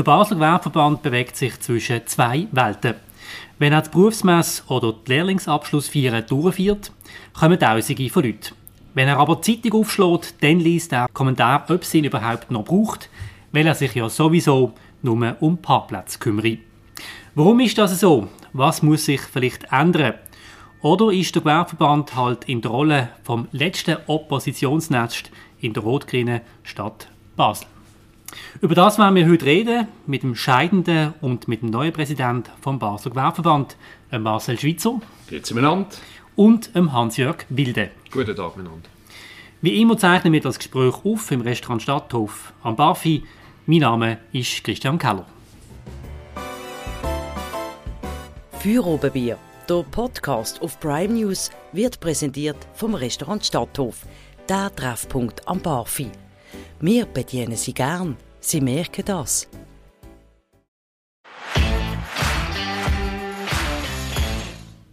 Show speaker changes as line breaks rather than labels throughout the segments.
Der Basler Gewerbeverband bewegt sich zwischen zwei Welten. Wenn er die Berufsmesse oder die Lehrlingsabschlussfeier durchführt, kommen Tausende von Leuten. Wenn er aber die Zeitung aufschlägt, dann liest er Kommentar, ob es ihn überhaupt noch braucht, weil er sich ja sowieso nur um Parkplätze kümmert. Warum ist das so? Was muss sich vielleicht ändern? Oder ist der Gewerbeverband halt in der Rolle vom letzten Oppositionsnest in der rot-grünen Stadt Basel? Über das werden wir heute reden mit dem scheidenden und mit dem neuen Präsidenten vom Basler Gewerbeverband, Marcel Schweitzer.
Grüezi miteinander.
Und Hans-Jörg Wilde.
Guten Tag miteinander.
Wie immer zeichnen wir das Gespräch auf im Restaurant Stadthof am Barfi. Mein Name ist Christian Keller.
Für Oberbier, der Podcast auf Prime News, wird präsentiert vom Restaurant Stadthof, der Treffpunkt am Barfi. Wir bedienen Sie gern. Sie merken das.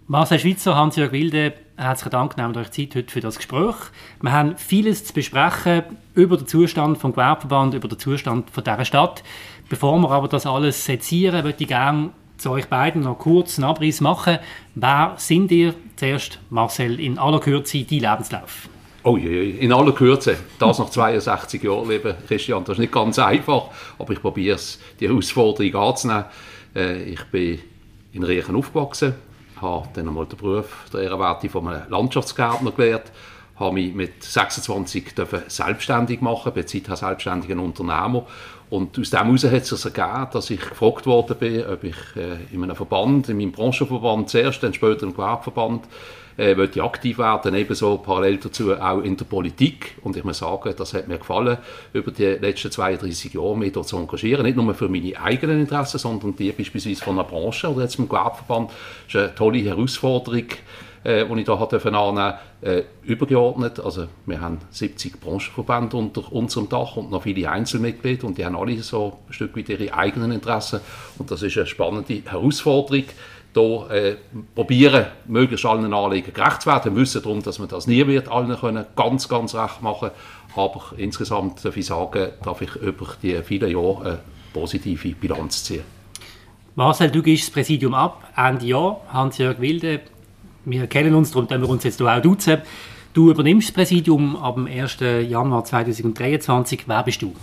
Marcel Schweitzer, Hans-Jörg Wilde, herzlichen Dank, nehmt euch Zeit heute für das Gespräch. Wir haben vieles zu besprechen über den Zustand vom Gewerbeverband, über den Zustand dieser Stadt. Bevor wir aber das alles sezieren, würde ich gerne zu euch beiden noch kurz einen Abriss machen. Wer sind ihr? Zuerst Marcel, in aller Kürze, dein Lebenslauf.
Oh je, in aller Kürze, das nach 62 Jahren leben, Christian, das ist nicht ganz einfach, aber ich probiere es, die Herausforderung anzunehmen. Äh, ich bin in Riechen aufgewachsen, habe dann einmal den Beruf der Ehrenwerte von einem Landschaftsgärtner gelernt, habe mich mit 26 selbstständig machen, bin seither selbstständiger Unternehmer und aus dem heraus hat es sich ergeben, dass ich gefragt worden bin, ob ich äh, in einem Verband, in meinem Branchenverband zuerst, dann später im Gewerbeverband, äh, ich aktiv werden, ebenso parallel dazu auch in der Politik. Und ich muss sagen, das hat mir gefallen, über die letzten 32 Jahre mich dort zu engagieren. Nicht nur für meine eigenen Interessen, sondern die beispielsweise von der Branche oder jetzt im Gewerbeverband. Das ist eine tolle Herausforderung äh, die ich da hatte annehmen äh, übergeordnet. Also wir haben 70 Branchenverbände unter unserem Dach und noch viele Einzelmitglieder und die haben alle so ein Stück weit ihre eigenen Interessen und das ist eine spannende Herausforderung hier äh, probieren, möglichst allen Anliegen gerecht zu werden. Wir wissen darum, dass man das nie wird allen können, ganz, ganz recht machen aber insgesamt darf ich sagen, darf ich über die vielen Jahre eine positive Bilanz ziehen.
Marcel, du gehst das Präsidium ab, Ende Jahr. Hans-Jörg Wilde, wir kennen uns, darum können wir uns jetzt auch duzen. Du übernimmst das Präsidium ab dem 1. Januar 2023. Wer bist du?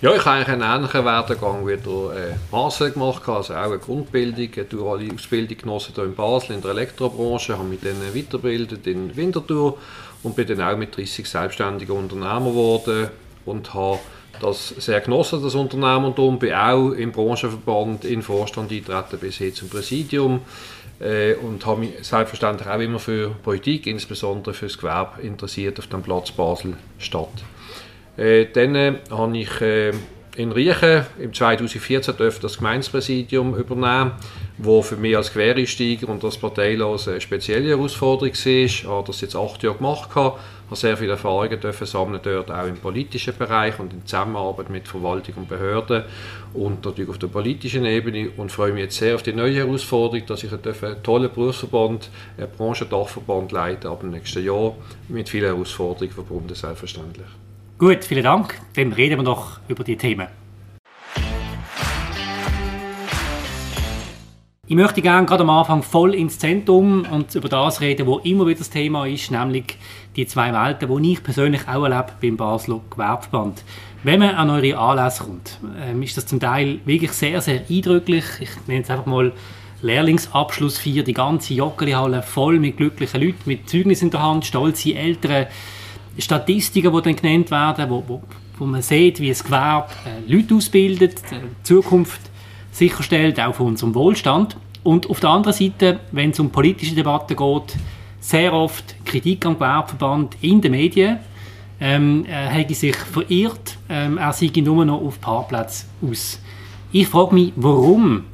Ja, ich habe eigentlich einen ähnlichen Werdegang wie der äh, Marcel gemacht, also auch eine Grundbildung, eine duale Ausbildung genossen hier in Basel in der Elektrobranche, habe mich dann weitergebildet in Winterthur und bin dann auch mit 30 selbstständiger Unternehmer geworden und habe das sehr genossen, das Unternehmertum, bin auch im Branchenverband in Vorstand eingetreten bis hin zum Präsidium äh, und habe mich selbstverständlich auch immer für Politik, insbesondere für das Gewerbe interessiert auf dem Platz Basel-Stadt. Äh, dann äh, habe ich äh, in Riechen im 2014 das Gemeindepräsidium übernehmen, wo für mich als Quereinsteiger und als Parteilos eine spezielle Herausforderung war. Ich habe das jetzt acht Jahre gemacht, habe sehr viele Erfahrungen dürfen sammeln dort auch im politischen Bereich und in Zusammenarbeit mit Verwaltung und Behörden und natürlich auf der politischen Ebene und freue mich jetzt sehr auf die neue Herausforderung, dass ich einen tollen Berufsverband, einen Branchendachverband leite ab dem nächsten Jahr mit vielen Herausforderungen verbunden, selbstverständlich.
Gut, vielen Dank. Dann reden wir noch über die Themen. Ich möchte gerne gerade am Anfang voll ins Zentrum und über das reden, wo immer wieder das Thema ist, nämlich die zwei Welten, die ich persönlich auch erlebe beim Basler Gewerbeverband. Wenn man an eure Anlässe kommt, ähm, ist das zum Teil wirklich sehr, sehr eindrücklich. Ich nenne es einfach mal Lehrlingsabschluss 4, die ganze Joggelihalle voll mit glücklichen Leuten, mit Zeugnissen in der Hand, stolze Eltern, Statistiken, die dann genannt werden, wo, wo, wo man sieht, wie das Gewerbe äh, Leute ausbildet, äh, Zukunft sicherstellt, auch für unseren Wohlstand. Und auf der anderen Seite, wenn es um politische Debatten geht, sehr oft Kritik am Gewerbeverband in den Medien. Ähm, er hätte sich verirrt, ähm, er sei nur noch auf Parkplatz aus. Ich frage mich, warum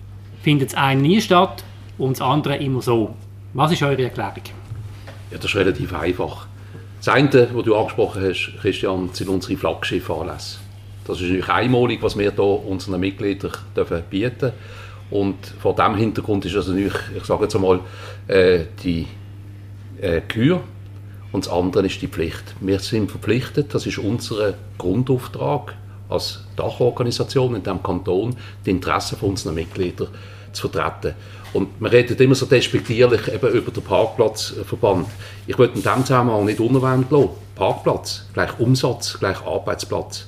findet das eine nie statt und das andere immer so? Was ist eure Erklärung?
Ja, das ist relativ einfach. Das eine, was du angesprochen hast, Christian, sind unsere Flaggschiffanlässe. Das ist natürlich einmalig, was wir hier unseren Mitgliedern dürfen bieten Und vor diesem Hintergrund ist das natürlich, ich sage jetzt einmal, äh, die äh, Kür und das andere ist die Pflicht. Wir sind verpflichtet, das ist unser Grundauftrag als Dachorganisation in diesem Kanton die Interessen von unseren Mitgliedern zu vertreten. Und man redet immer so despektierlich eben über den Parkplatzverband. Ich würde in diesem Zusammenhang nicht unerwähnt lassen. Parkplatz, gleich Umsatz, gleich Arbeitsplatz.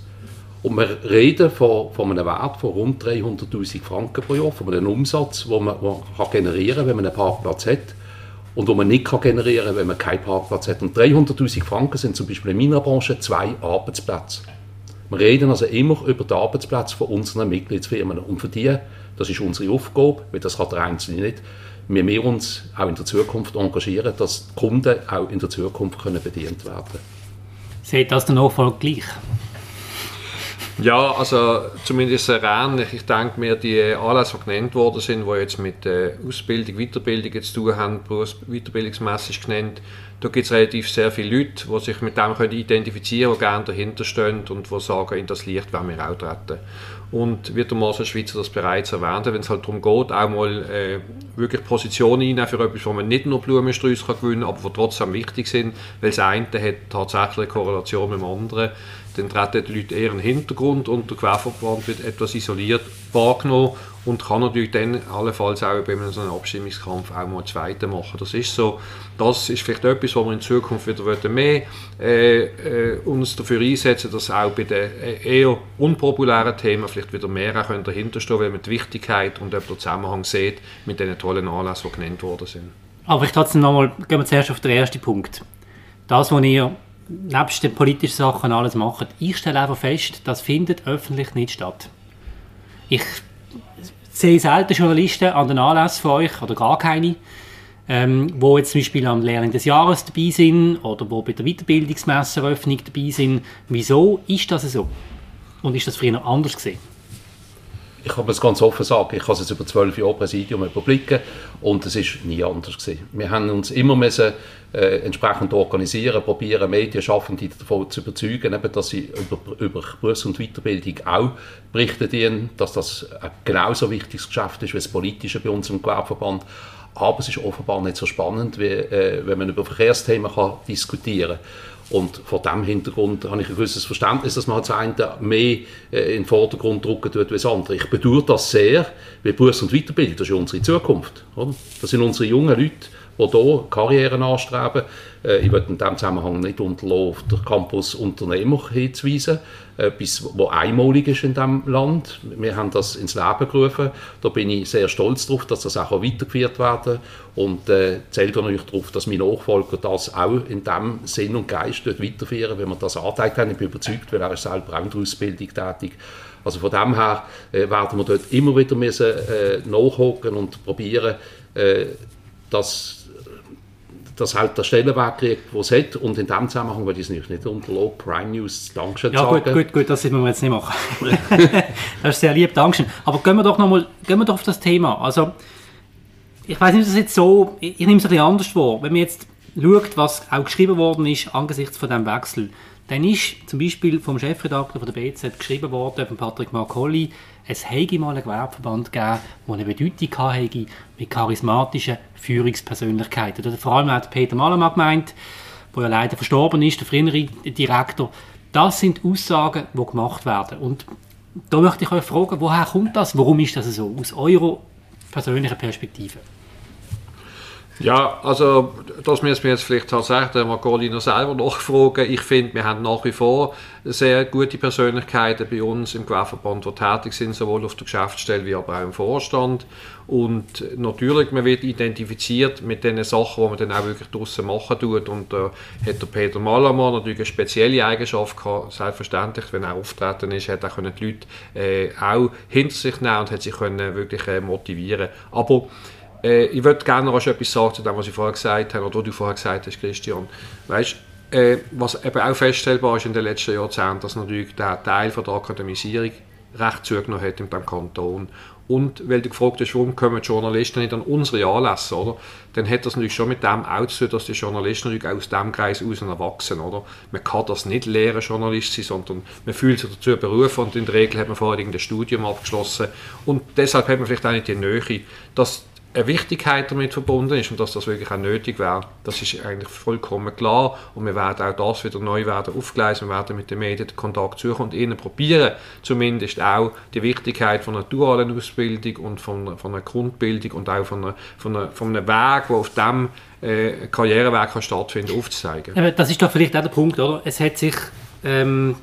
Und wir reden von, von einem Wert von rund 300'000 Franken pro Jahr, von einem Umsatz, den man, man kann generieren kann, wenn man einen Parkplatz hat und wo man nicht kann generieren kann, wenn man keinen Parkplatz hat. Und 300'000 Franken sind zum Beispiel in meiner Branche zwei Arbeitsplätze. Wir reden also immer über die Arbeitsplätze von unseren Mitgliedsfirmen. Und für die, das ist unsere Aufgabe, weil das kann der Einzelne nicht, müssen wir uns auch in der Zukunft engagieren, dass die Kunden auch in der Zukunft können bedient werden können.
Seht das der Nachfolger gleich?
Ja, also zumindest ähnlich. Ich denke mir, die Anlässe, die genannt worden sind, die jetzt mit äh, Ausbildung, Weiterbildung zu tun haben, Berufsweiterbildungsmässig genannt, da gibt es relativ sehr viele Leute, die sich mit dem können identifizieren können, die gerne dahinter stehen und die sagen, in das Licht wollen wir auch treten. Und wie der Marcel Schweizer das bereits erwähnt hat, wenn es halt darum geht, auch mal äh, wirklich Positionen einnehmen für etwas, wo man nicht nur Blumensträuße gewinnen kann, aber die trotzdem wichtig sind, weil das eine hat tatsächlich eine Korrelation mit dem anderen, dann treten die Leute eher in den Hintergrund und der Gewerbeverband wird etwas isoliert wahrgenommen und kann natürlich dann allenfalls auch bei so einem Abstimmungskampf auch mal einen zweiten machen. Das ist so. Das ist vielleicht etwas, wo wir in Zukunft wieder mehr äh, äh, uns dafür einsetzen, dass auch bei den äh, eher unpopulären Themen vielleicht wieder mehr auch dahinter stehen, weil man die Wichtigkeit und den Zusammenhang sieht mit den tollen Anlässen, die genannt worden sind.
Aber ich trotzdem nochmal, gehen wir zuerst auf den ersten Punkt. Das, was ihr nebst den politischen Sachen alles macht, ich stelle einfach fest, das findet öffentlich nicht statt. Ich sehe selten Journalisten an den Anlässen von euch, oder gar keine, ähm, wo jetzt zum Beispiel am Lehrling des Jahres dabei sind oder wo bei der Weiterbildungsmesseröffnung dabei sind. Wieso ist das so? Und ist das früher anders gesehen?
Ich kann es ganz offen sagen, ich habe es über zwölf Jahre Präsidium überblicken und es ist nie anders gewesen. Wir haben uns immer müssen, äh, entsprechend organisieren, probieren Medienschaffende davon zu überzeugen, eben, dass sie über, über Berufs- und Weiterbildung auch berichten dienen, dass das ein genauso wichtiges Geschäft ist wie das Politische bei uns im Gewerbeverband. Aber es ist offenbar nicht so spannend, wie äh, wenn man über Verkehrsthemen kann diskutieren kann. Und vor diesem Hintergrund habe ich ein gewisses Verständnis, dass man das eine mehr äh, in den Vordergrund drücken tut als das andere. Ich bedauere das sehr, weil Berufs- und Weiterbildung, das ist unsere Zukunft. Oder? Das sind unsere jungen Leute, die hier Karrieren anstreben. Äh, ich würde in diesem Zusammenhang nicht unterlassen, auf den Campus Unternehmer hinzuweisen, etwas, was einmalig ist in diesem Land. Wir haben das ins Leben gerufen. Da bin ich sehr stolz darauf, dass das auch weitergeführt werden kann. Und äh, zählt natürlich darauf, dass meine Nachfolger das auch in dem Sinn und Geist weiterführen, wenn wir das angezeigt haben. Ich bin überzeugt, weil er ist selber auch in der Ausbildung tätig. Also von dem her äh, werden wir dort immer wieder müssen, äh, nachhocken und probieren, äh, dass das halt der Stellenwert kriegt, den es hat. Und in diesem Zusammenhang würde ich es nicht unterlassen, Prime News Dankeschön
ja, sagen. Ja gut, gut, gut, das müssen wir jetzt nicht machen. das ist sehr lieb, Dankeschön. Aber gehen wir doch nochmal auf das Thema. Also, ich weiß nicht, ob das jetzt so, ich, ich nehme es ein bisschen anders vor. Wenn man jetzt schaut, was auch geschrieben worden ist angesichts von diesem Wechsel, dann ist zum Beispiel vom Chefredakteur von der BZ geschrieben worden, von Patrick Marcolli, es hätte mal einen Gewerbeverband gegeben, der eine Bedeutung hatte mit charismatischen Führungspersönlichkeiten. Oder vor allem hat Peter Malamann gemeint, der ja leider verstorben ist, der frühere Direktor. Das sind Aussagen, die gemacht werden. Und da möchte ich euch fragen, woher kommt das? Warum ist das so? Aus eurer persönlichen Perspektive.
Ja, also das müssen wir jetzt vielleicht tatsächlich der Marcolino selber nachfragen. Ich finde, wir haben nach wie vor sehr gute Persönlichkeiten bei uns im Gewerbeverband, die tätig sind, sowohl auf der Geschäftsstelle wie aber auch im Vorstand. Und natürlich, man wird identifiziert mit den Sachen, die man dann auch wirklich draussen machen tut. Und da äh, hat der Peter Malamann natürlich eine spezielle Eigenschaft gehabt. Selbstverständlich, wenn er auftreten ist, hat er die Leute äh, auch hinter sich nehmen und hat sich können wirklich äh, motivieren Aber äh, ich würde gerne noch etwas sagen zu dem, was ich vorher gesagt habe, oder du vorher gesagt hast, Christian. Weißt, äh, was eben auch feststellbar ist in den letzten Jahrzehnten, dass natürlich der Teil von der Akademisierung recht zugenommen hat in diesem Kanton. Und weil du gefragt hast, warum kommen die Journalisten nicht an unsere Anlässe, oder? dann hat das natürlich schon mit dem auch zu tun, dass die Journalisten natürlich aus diesem Kreis heraus erwachsen. Oder? Man kann das nicht lehren, Journalist sein, sondern man fühlt sich dazu berufen und in der Regel hat man vorher irgendein Studium abgeschlossen. Und deshalb hat man vielleicht auch nicht die Nähe, dass eine Wichtigkeit damit verbunden ist und dass das wirklich auch nötig wäre, das ist eigentlich vollkommen klar und wir werden auch das wieder neu werden aufgleisen, wir werden mit den Medien den Kontakt suchen und ihnen probieren, zumindest auch die Wichtigkeit von einer dualen Ausbildung und von, von einer Grundbildung und auch von, einer, von, einer, von einem Weg, der auf dem äh, Karriereweg kann stattfinden, aufzuzeigen.
das ist doch vielleicht auch der Punkt, oder? Es hat sich ähm,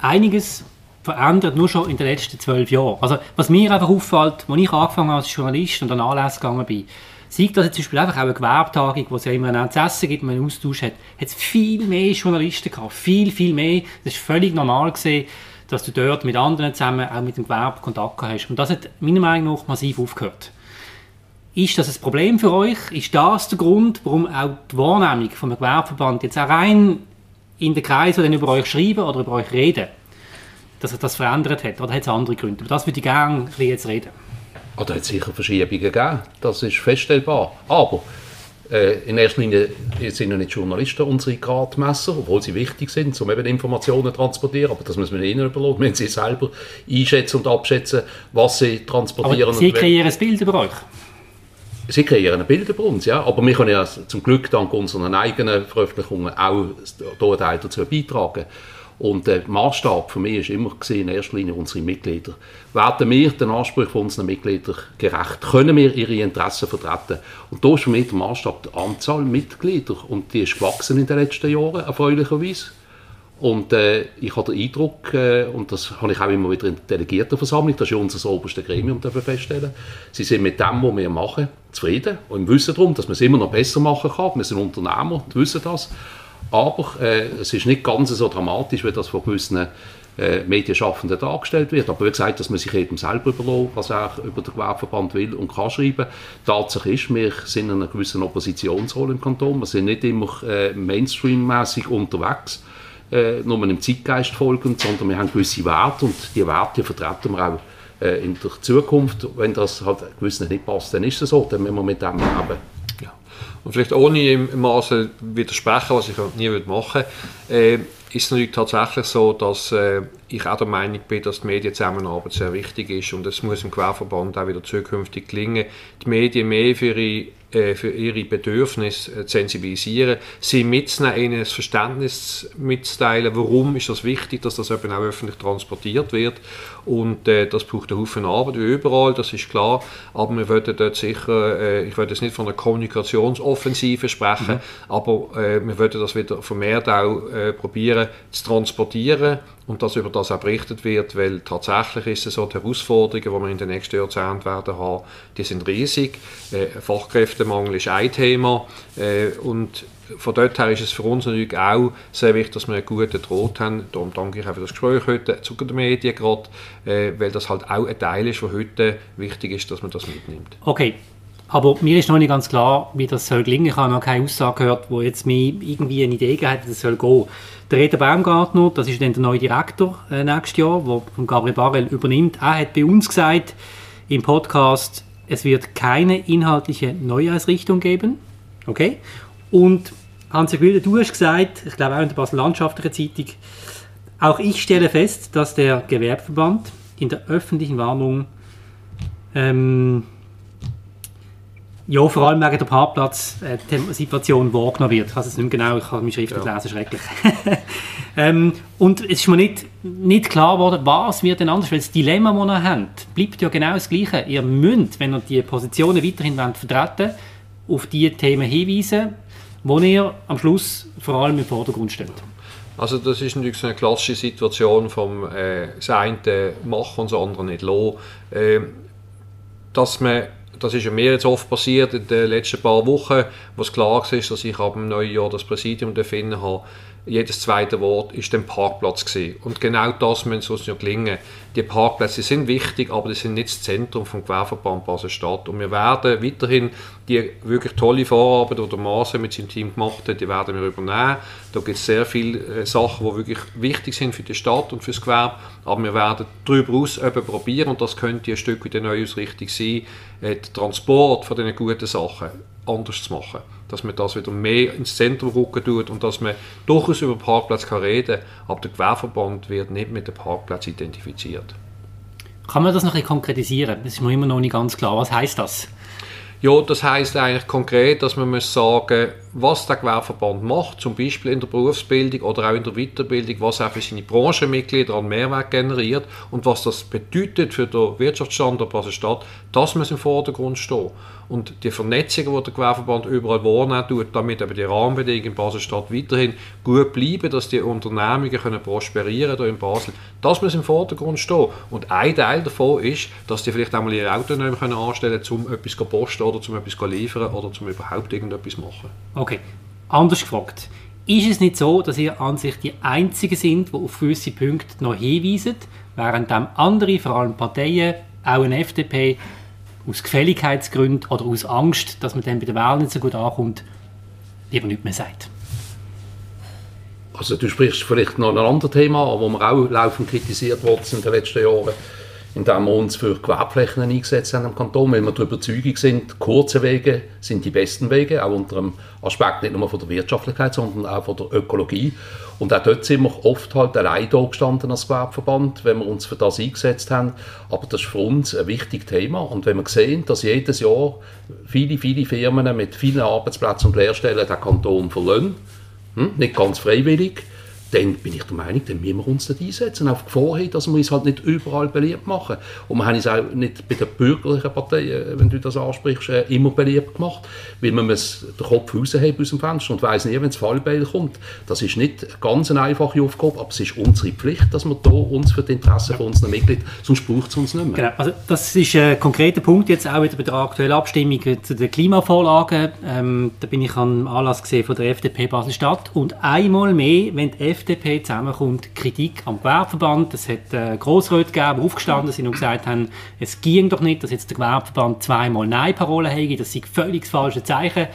einiges verändert, nur schon in den letzten zwölf Jahren. Also, was mir einfach auffällt, als ich angefangen habe als Journalist und an Anlässe gegangen bin, sieht das jetzt zum Beispiel einfach auch eine Gewerbtagung, wo es ja immer ein Essen gibt, man einen Austausch hat, hat es viel mehr Journalisten gehabt, viel, viel mehr. Das ist völlig normal gesehen, dass du dort mit anderen zusammen auch mit dem Gewerbe Kontakt hast. Und das hat meiner Meinung nach massiv aufgehört. Ist das ein Problem für euch? Ist das der Grund, warum auch die Wahrnehmung vom Gewerbeverband jetzt auch rein in den Kreisen, die über euch schreiben oder über euch reden, dass sich das verändert hat? Oder hat es andere Gründe? Über das würde ich gerne jetzt reden.
Oh, da hat es sicher Verschiebungen gegeben, das ist feststellbar. Aber äh, in erster Linie sind ja nicht Journalisten unsere Gradmesser, obwohl sie wichtig sind, um eben Informationen zu transportieren. Aber das müssen wir ihnen überlassen, wenn sie selber einschätzen und abschätzen, was sie transportieren.
Aber sie kreieren ein Bild über euch.
Sie kreieren ein Bild über uns, ja. Aber wir können ja zum Glück dank unseren eigenen Veröffentlichungen auch Teil dazu beitragen. Und der Maßstab für mich war immer in erster Linie unsere Mitglieder. Werden wir den Ansprüchen unserer Mitglieder gerecht? Können wir ihre Interessen vertreten? Und da ist für mich der Maßstab die Anzahl Mitglieder. Und die ist gewachsen in den letzten Jahren, erfreulicherweise. Und äh, ich habe den Eindruck, äh, und das habe ich auch immer wieder in der Delegiertenversammlung, das ist ja unser oberstes Gremium, dafür feststellen, sie sind mit dem, was wir machen, zufrieden und wissen darum, dass man es immer noch besser machen kann. Wir sind Unternehmer und wissen das. Aber äh, es ist nicht ganz so dramatisch, wie das von gewissen äh, Medienschaffenden dargestellt wird. Aber wie gesagt, dass man sich eben selber überlässt, was er über den Gewerbeverband will und kann schreiben. Tatsache ist, wir sind in einer gewissen Oppositionsrolle im Kanton. Wir sind nicht immer äh, Mainstream-mäßig unterwegs, äh, nur einem Zeitgeist folgend, sondern wir haben gewisse Werte und die Werte vertreten wir auch äh, in der Zukunft. Wenn das halt gewissen nicht passt, dann ist es so, dann müssen wir mit dem leben.
Und vielleicht ohne im Maße widersprechen, was ich nie machen würde, äh, ist es natürlich tatsächlich so, dass äh, ich auch der Meinung bin, dass die Medienzusammenarbeit sehr wichtig ist und es muss im Querverband auch wieder zukünftig gelingen, die Medien mehr für ihre äh, für ihre Bedürfnisse äh, zu sensibilisieren, sie mitzunehmen, ihnen das Verständnis mitzuteilen, warum ist das wichtig, dass das eben auch öffentlich transportiert wird und äh, das braucht einen Haufen Arbeit, wie überall, das ist klar, aber wir würden dort sicher, äh, ich würde jetzt nicht von einer Kommunikationsoffensive sprechen, mhm. aber äh, wir würden das wieder vermehrt auch äh, probieren zu transportieren und dass über das auch berichtet wird, weil tatsächlich ist es so, die Herausforderungen, die wir in den nächsten Jahrzehnten werden haben, die sind riesig. Äh, Fachkräftemangel ist ein Thema äh, und von dort her ist es für uns natürlich auch sehr wichtig, dass wir einen guten Draht haben. Darum danke ich auch für das Gespräch heute zu den Medien gerade, äh, weil das halt auch ein Teil ist, der heute wichtig ist, dass man das mitnimmt.
Okay, aber mir ist noch nicht ganz klar, wie das soll gelingen. Ich habe noch keine Aussage gehört, wo jetzt mir irgendwie eine Idee gegeben hat, wie das soll gehen. Der Reda Baumgartner, das ist dann der neue Direktor äh, nächstes Jahr, der von Gabriel Barrel übernimmt. Er hat bei uns gesagt im Podcast, es wird keine inhaltliche Neuausrichtung geben. Okay? Und Hans-Jörg Wilde, du hast gesagt, ich glaube auch in der Basel-Landschaftlichen Zeitung, auch ich stelle fest, dass der Gewerbeverband in der öffentlichen Warnung ähm, ja, vor allem wegen der Parkplatz-Situation äh, wahrgenommen wird. Ich weiß es nicht genau, ich habe meine Schrift ja. lesen, schrecklich. ähm, und es ist mir nicht, nicht klar geworden, was wird denn anders, weil das Dilemma, das ihr habt, bleibt ja genau das Gleiche. Ihr müsst, wenn ihr die Positionen weiterhin wollt, vertreten auf die Themen hinweisen, wo ihr am Schluss vor allem im Vordergrund steht.
Also das ist natürlich so eine klassische Situation vom äh, das eine machen und das andere nicht lassen. Äh, dass man das ist ja mir jetzt oft passiert in den letzten paar Wochen, wo es klar war, dass ich ab dem neuen Jahr das Präsidium finden habe. Jedes zweite Wort ist der Parkplatz gewesen. Und genau das muss uns ja gelingen. Die Parkplätze sind wichtig, aber die sind nicht das Zentrum vom Gewerbeverband Basel-Stadt. Und wir werden weiterhin die wirklich tolle Vorarbeit, die der Maase mit seinem Team gemacht hat, die werden wir übernehmen. Da gibt es sehr viele äh, Sachen, die wirklich wichtig sind für die Stadt und für das Gewerbe. Aber wir werden darüber aus probieren, und das könnte ein Stück wie die Neuausrichtung sein, äh, den Transport von diesen guten Sachen anders zu machen. Dass man das wieder mehr ins Zentrum rücken tut und dass man durchaus über Parkplatz kann reden kann, aber der Gewerbeverband wird nicht mit dem Parkplatz identifiziert.
Kann man das noch ein konkretisieren? Das ist mir immer noch nicht ganz klar. Was heißt das?
Ja, das heißt eigentlich konkret, dass man muss sagen, was der Gewerbeverband macht, zum Beispiel in der Berufsbildung oder auch in der Weiterbildung, was er für seine Branchenmitglieder an Mehrwert generiert und was das bedeutet für den Wirtschaftsstandort Basel-Stadt, das muss im Vordergrund stehen. Und die Vernetzung, die der Gewerbeverband überall wahrnehmen tut, damit eben die Rahmenbedingungen in Basel-Stadt weiterhin gut bleiben, dass die Unternehmungen können prosperieren hier in Basel, das muss im Vordergrund stehen. Und ein Teil davon ist, dass die vielleicht auch mal ihre Auto können anstellen können, um etwas zu posten oder um etwas zu liefern oder um überhaupt irgendetwas zu machen.
Okay, anders gefragt. Ist es nicht so, dass ihr an sich die Einzigen sind, die auf gewisse Punkte noch hinweisen, während andere, vor allem Parteien, auch eine FDP, aus Gefälligkeitsgründen oder aus Angst, dass man dann bei der Wahl nicht so gut ankommt, lieber nicht mehr sagt?
Also du sprichst vielleicht noch ein anderes Thema, wo wir auch laufend kritisiert sind in den letzten Jahren indem wir uns für Gewerbeflächen eingesetzt haben im Kanton, weil wir der Überzeugung sind, kurze Wege sind die besten Wege, auch unter dem Aspekt nicht nur von der Wirtschaftlichkeit, sondern auch von der Ökologie. Und auch dort sind wir oft halt allein da gestanden als Gewerbeverband, wenn wir uns für das eingesetzt haben. Aber das ist für uns ein wichtiges Thema. Und wenn wir sehen, dass jedes Jahr viele, viele Firmen mit vielen Arbeitsplätzen und Lehrstellen den Kanton verlassen, hm, nicht ganz freiwillig, dann bin ich der Meinung, dann müssen wir uns nicht einsetzen, auf Gefahr hin, dass wir uns halt nicht überall beliebt machen. Und wir haben es auch nicht bei den bürgerlichen Parteien, wenn du das ansprichst, äh, immer beliebt gemacht, weil man muss den Kopf rausheben aus dem Fenster und weiss nie, wenn das Fallbeil kommt. Das ist nicht ganz eine einfache Aufgabe, aber es ist unsere Pflicht, dass wir da uns für die Interessen von unseren Mitgliedern, sonst braucht es uns nicht mehr.
Genau, also das ist ein konkreter Punkt jetzt auch wieder bei der aktuellen Abstimmung zu den Klimavorlagen. Ähm, da bin ich am Anlass gesehen von der FDP Basel-Stadt und einmal mehr, wenn die FDP zusammenkommt, Kritik am Gewerbeverband. Es hat äh, Grossräte gegeben, die aufgestanden sind und gesagt haben, es ging doch nicht, dass jetzt der Gewerbeverband zweimal Nein-Parolen hätte. Das sind völlig falsche Zeichen.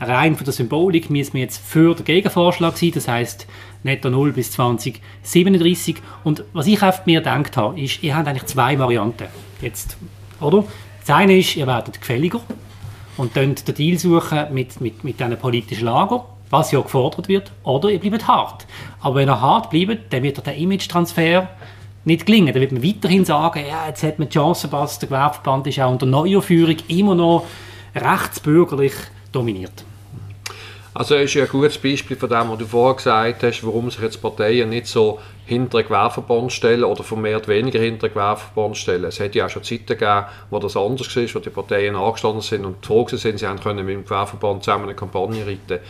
Rein von der Symbolik müssen wir jetzt für den Gegenvorschlag sein. Das heißt netto 0 bis 2037. Und was ich auf mir gedacht habe, ist, ihr habt eigentlich zwei Varianten. Jetzt, oder? Das eine ist, ihr werdet gefälliger und dann den Deal suchen mit, mit, mit diesen politischen Lager was ja gefordert wird, oder ihr bleibt hart. Aber wenn ihr hart bleibt, dann wird der Image-Transfer nicht gelingen. Dann wird man weiterhin sagen, ja, jetzt hat man die Chance verpasst, der Gewerbeverband ist auch unter neuer Führung immer noch rechtsbürgerlich dominiert.
Also ist ja ein gutes Beispiel von dem, was du vorher gesagt hast, warum sich jetzt Parteien nicht so hinter einen Gewerbeverband stellen oder vermehrt weniger hinter einen Gewerbeverband stellen. Es hätte ja auch schon Zeiten gegeben, wo das anders war, wo die Parteien angestanden sind und froh sind, sie können mit dem Gewerbeverband zusammen eine Kampagne reiten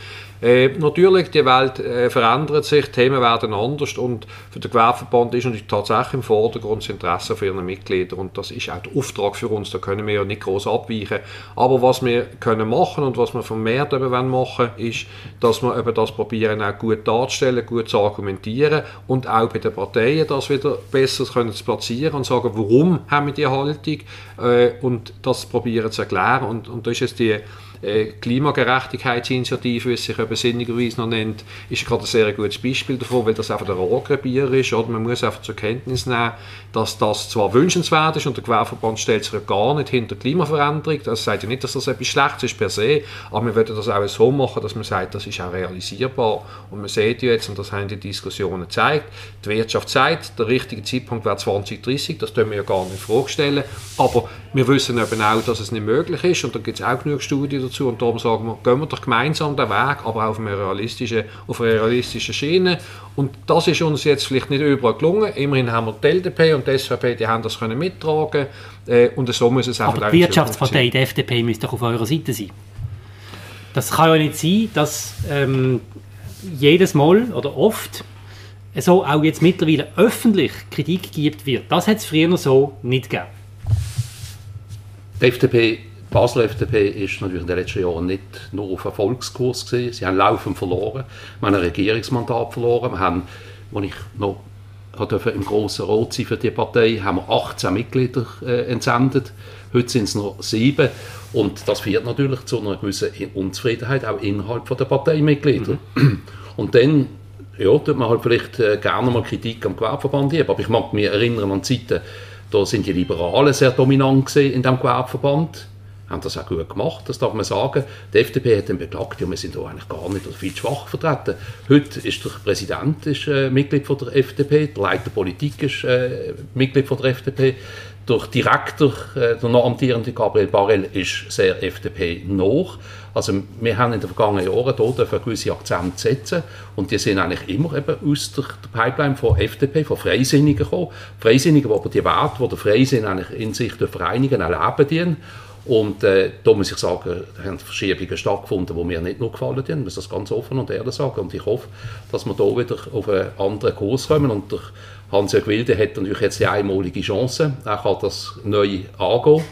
äh, natürlich, die Welt äh, verändert sich, Themen werden anders und für den Gewerbeverband ist natürlich tatsächlich im Vordergrund das Interesse für ihre Mitglieder und das ist auch der Auftrag für uns, da können wir ja nicht groß abweichen. Aber was wir können machen und was wir vermehrt eben machen ist, dass wir eben das probieren auch gut darzustellen, gut zu argumentieren und auch bei den Parteien das wieder besser können zu platzieren und sagen, warum haben wir diese Haltung äh, und das probieren zu erklären und, und da ist es die äh, Klimagerechtigkeitsinitiative, wie es sich eben sinnigerweise noch nennt, ist gerade ein sehr gutes Beispiel davon, weil das einfach der Rohrgebier ist. Oder? Man muss einfach zur Kenntnis nehmen, dass das zwar wünschenswert ist und der Gewerbeverband stellt sich ja gar nicht hinter Klimaveränderung. Das sagt ja nicht, dass das etwas Schlechtes ist per se, aber wir würden das auch so machen, dass man sagt, das ist auch realisierbar. Und man sieht ja jetzt, und das haben die Diskussionen gezeigt, die Wirtschaft sagt, der richtige Zeitpunkt wäre 2030, das können wir ja gar nicht vorstellen, aber wir wissen eben auch, dass es nicht möglich ist und da gibt es auch genug Studien dazu und darum sagen wir, gehen wir doch gemeinsam den Weg, aber auf einer realistischen, auf einer realistischen Schiene und das ist uns jetzt vielleicht nicht überall gelungen. Immerhin haben wir die LDP und die SVP, die haben das können mittragen äh, und so muss es
einfach Aber die Wirtschaftspartei, die FDP, müsste doch auf eurer Seite sein. Das kann ja nicht sein, dass ähm, jedes Mal oder oft so auch jetzt mittlerweile öffentlich Kritik gibt wird. Das hat es früher so nicht gegeben.
Die FDP, Basel FDP ist natürlich in den letzten Jahren nicht nur auf Erfolgskurs gewesen. Sie haben laufend verloren. Wir haben ein Regierungsmandat verloren. Wir haben, als ich noch im Grossen Rot sein für die Partei, haben wir 18 Mitglieder äh, entsendet. Heute sind es noch sieben. Und das führt natürlich zu einer gewissen Unzufriedenheit auch innerhalb der Parteimitglieder. Mhm. Und dann ja, tut man halt vielleicht äh, gerne mal Kritik am Gewerbeverband geben. Aber ich mag mich erinnern an Zeiten, da sind die Liberalen sehr dominant in diesem Gewerbeverband haben das auch gut gemacht, das darf man sagen. Die FDP hat dann beklagt, ja, wir sind da eigentlich gar nicht oder viel schwach vertreten. Heute ist der Präsident ist, äh, Mitglied von der FDP, der Leiter Politik ist äh, Mitglied von der FDP, der Direktor, äh, der noch amtierende Gabriel Barel, ist sehr FDP noch. Also wir haben in den vergangenen Jahren dort gewisse Akzente setzen und die sind eigentlich immer eben aus der, Pipeline von FDP, von Freisinnigen gekommen. Freisinnigen, die aber die Werte, die der Freisinn eigentlich in sich Vereinigen erleben dienen. Und äh, da muss ich sagen, da haben Verschiebungen stattgefunden, die mir nicht nur gefallen haben, ich muss das ganz offen und ehrlich sagen. Und ich hoffe, dass wir da wieder auf einen anderen Kurs kommen. Und Hans-Jörg Wilde hat natürlich jetzt die einmalige Chance. Er kann das neu angehen.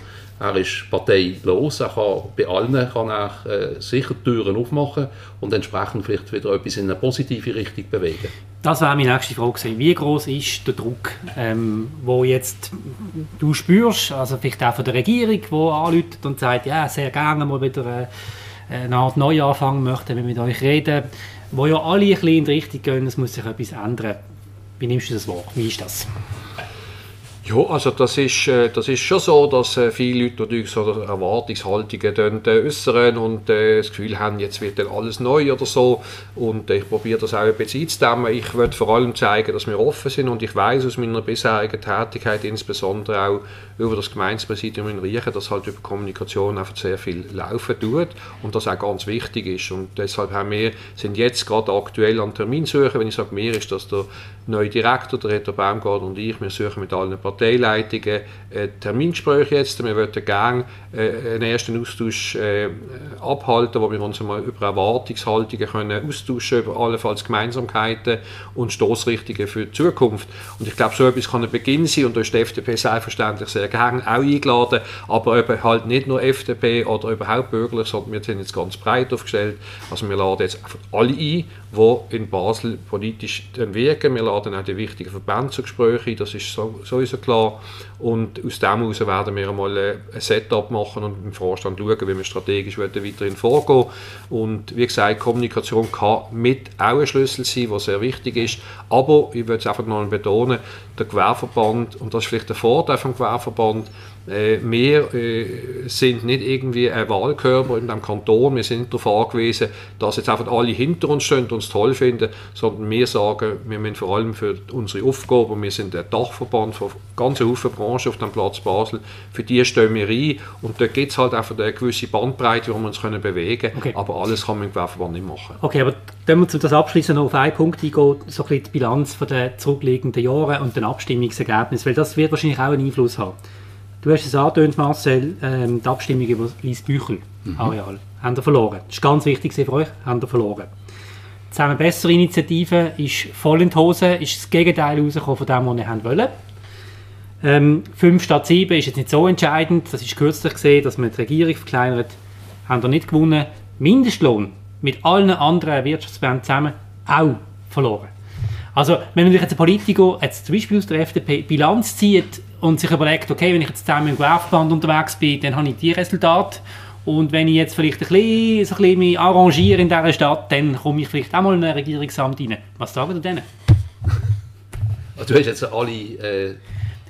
Er ist parteilos, er kann bei allen kann er, äh, sicher Türen aufmachen und entsprechend vielleicht wieder etwas in eine positive Richtung bewegen.
Das wäre meine nächste Frage gewesen. Wie groß ist der Druck, ähm, wo jetzt du spürst, also vielleicht auch von der Regierung, wo anläutet und sagt, ja, sehr gerne mal wieder äh, eine Art Neuanfang möchten wir mit euch reden, wo ja alle ein bisschen in die Richtung gehen, es muss sich etwas ändern. Wie nimmst du das wahr? Wie ist das?
Ja, also das ist, äh, das ist schon so, dass äh, viele Leute natürlich so Erwartungshaltungen äh, äußern und das Gefühl haben, jetzt wird dann alles neu oder so. Und ich probiere das auch ein bisschen einzudämmen. Ich würde vor allem zeigen, dass wir offen sind und ich weiß aus meiner bisherigen Tätigkeit, insbesondere auch über das Gemeindepräsidium in Riechen, dass halt über Kommunikation einfach sehr viel laufen tut und das auch ganz wichtig ist. Und deshalb haben wir, sind jetzt gerade aktuell an Terminsuche. Wenn ich sage mir, ist das der neue Direktor, der Reto Baumgart und ich, wir suchen mit allen Parteileitungen äh, Terminsprüche jetzt. Wir würden gerne äh, einen ersten Austausch äh, abhalten, wo wir uns mal über Erwartungshaltungen können austauschen über allenfalls Gemeinsamkeiten und Stoßrichtungen für die Zukunft. Und ich glaube, so etwas kann ein Beginn sein und da ist die FDP selbstverständlich sehr gerne auch eingeladen, aber eben halt nicht nur FDP oder überhaupt bürgerlich, sondern wir sind jetzt ganz breit aufgestellt. Also wir laden jetzt alle ein, die in Basel politisch wirken. Wir laden auch die wichtigen Verbände zu Gesprächen das ist sowieso klar. Und aus dem heraus werden wir einmal ein Setup machen und im Vorstand schauen, wie wir strategisch weiterhin vorgehen Und wie gesagt, Kommunikation kann mit auch ein Schlüssel sein, was sehr wichtig ist. Aber ich würde es einfach noch betonen, der Gewerbeverband, und das ist vielleicht der Vorteil vom Gewerbeverband, wir äh, sind nicht irgendwie ein Wahlkörper in diesem Kanton, wir sind nicht darauf angewiesen, dass jetzt einfach alle hinter uns stehen und uns toll finden, sondern wir sagen, wir müssen vor allem für unsere Aufgaben, wir sind der Dachverband von ganzen Haufen Branchen auf dem Platz Basel, für die stehen wir ein und da gibt es halt einfach eine gewisse Bandbreite, wo wir uns können bewegen können, okay. aber alles kann man im Gewerbeverband nicht machen.
Okay, aber dann wir das abschließen noch auf einen Punkt eingehen, so ein bisschen die Bilanz den zurückliegenden Jahren und den Abstimmungsergebnissen, weil das wird wahrscheinlich auch einen Einfluss haben. Du hast es angetönt, Marcel, ähm, die Abstimmung über Liesbüchel mhm. Areal. Haben wir verloren. Das ist ganz wichtig für euch, haben wir verloren. Zusammen bessere Initiative ist voll in die Hose, ist das Gegenteil rausgekommen von dem, was ihr haben wollen. Ähm, 5 statt 7 ist jetzt nicht so entscheidend. Das ist kürzlich gesehen, dass man die Regierung verkleinert. Haben wir nicht gewonnen. Mindestlohn mit allen anderen Wirtschaftsverbänden zusammen auch verloren. Also, wenn man jetzt ein Politiker, jetzt zum Beispiel aus der FDP, Bilanz zieht und sich überlegt, okay, wenn ich jetzt zusammen im Gewerbeverband unterwegs bin, dann habe ich die Resultate. Und wenn ich jetzt vielleicht ein bisschen, so ein bisschen mich arrangiere in dieser Stadt, dann komme ich vielleicht auch mal in ein Regierungsamt rein. Was sagen Sie denen?
Also, du hast jetzt alle äh,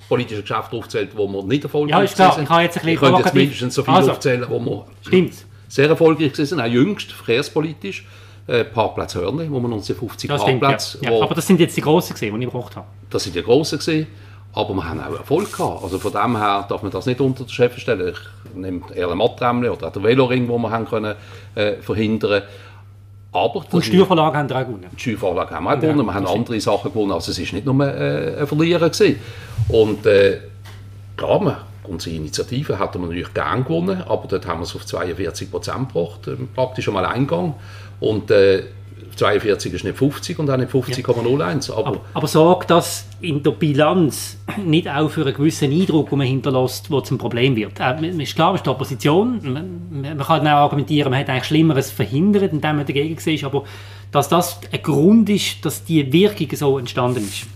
politischen Geschäfte aufgezählt, wo wir nicht erfolgreich
ja, ist klar. sind. Ich kann jetzt ein bisschen
ich könnte jetzt mindestens so viele also, aufzählen, wo wir
Stimmt.
sehr erfolgreich sind, auch jüngst, verkehrspolitisch. Äh, Parkplatz Hörnli, wo man uns die 50
das
Parkplätze...
ja. Ja, aber das sind jetzt die grossen die ich gebraucht habe.
Das sind die grossen gewesen, aber wir haben auch Erfolg gehabt. Also von dem her darf man das nicht unter den Chef stellen. Ich nehme eher ein Mattremli oder den Veloring, den wir haben können, äh, verhindern aber
Und Steuervorlage haben wir auch gewonnen.
Die Steuervorlage haben wir auch gewonnen. Wir haben andere Sachen gewonnen. Also es war nicht nur äh, ein Verlierer. Gewesen. Und äh, klar, man, unsere Initiative hätten wir natürlich gern gewonnen, aber dort haben wir es auf 42 Prozent gebracht, äh, praktisch einmal Eingang. Und äh, 42 ist nicht 50 und auch nicht 50,01.
Ja. Aber, aber, aber sorgt das in der Bilanz nicht auch für einen gewissen Eindruck, den man hinterlässt, der zum Problem wird? Äh, ist klar, es ist die Opposition. Man, man kann auch argumentieren, man hat eigentlich Schlimmeres verhindert, indem man dagegen war. Aber dass das ein Grund ist, dass die Wirkung so entstanden ist.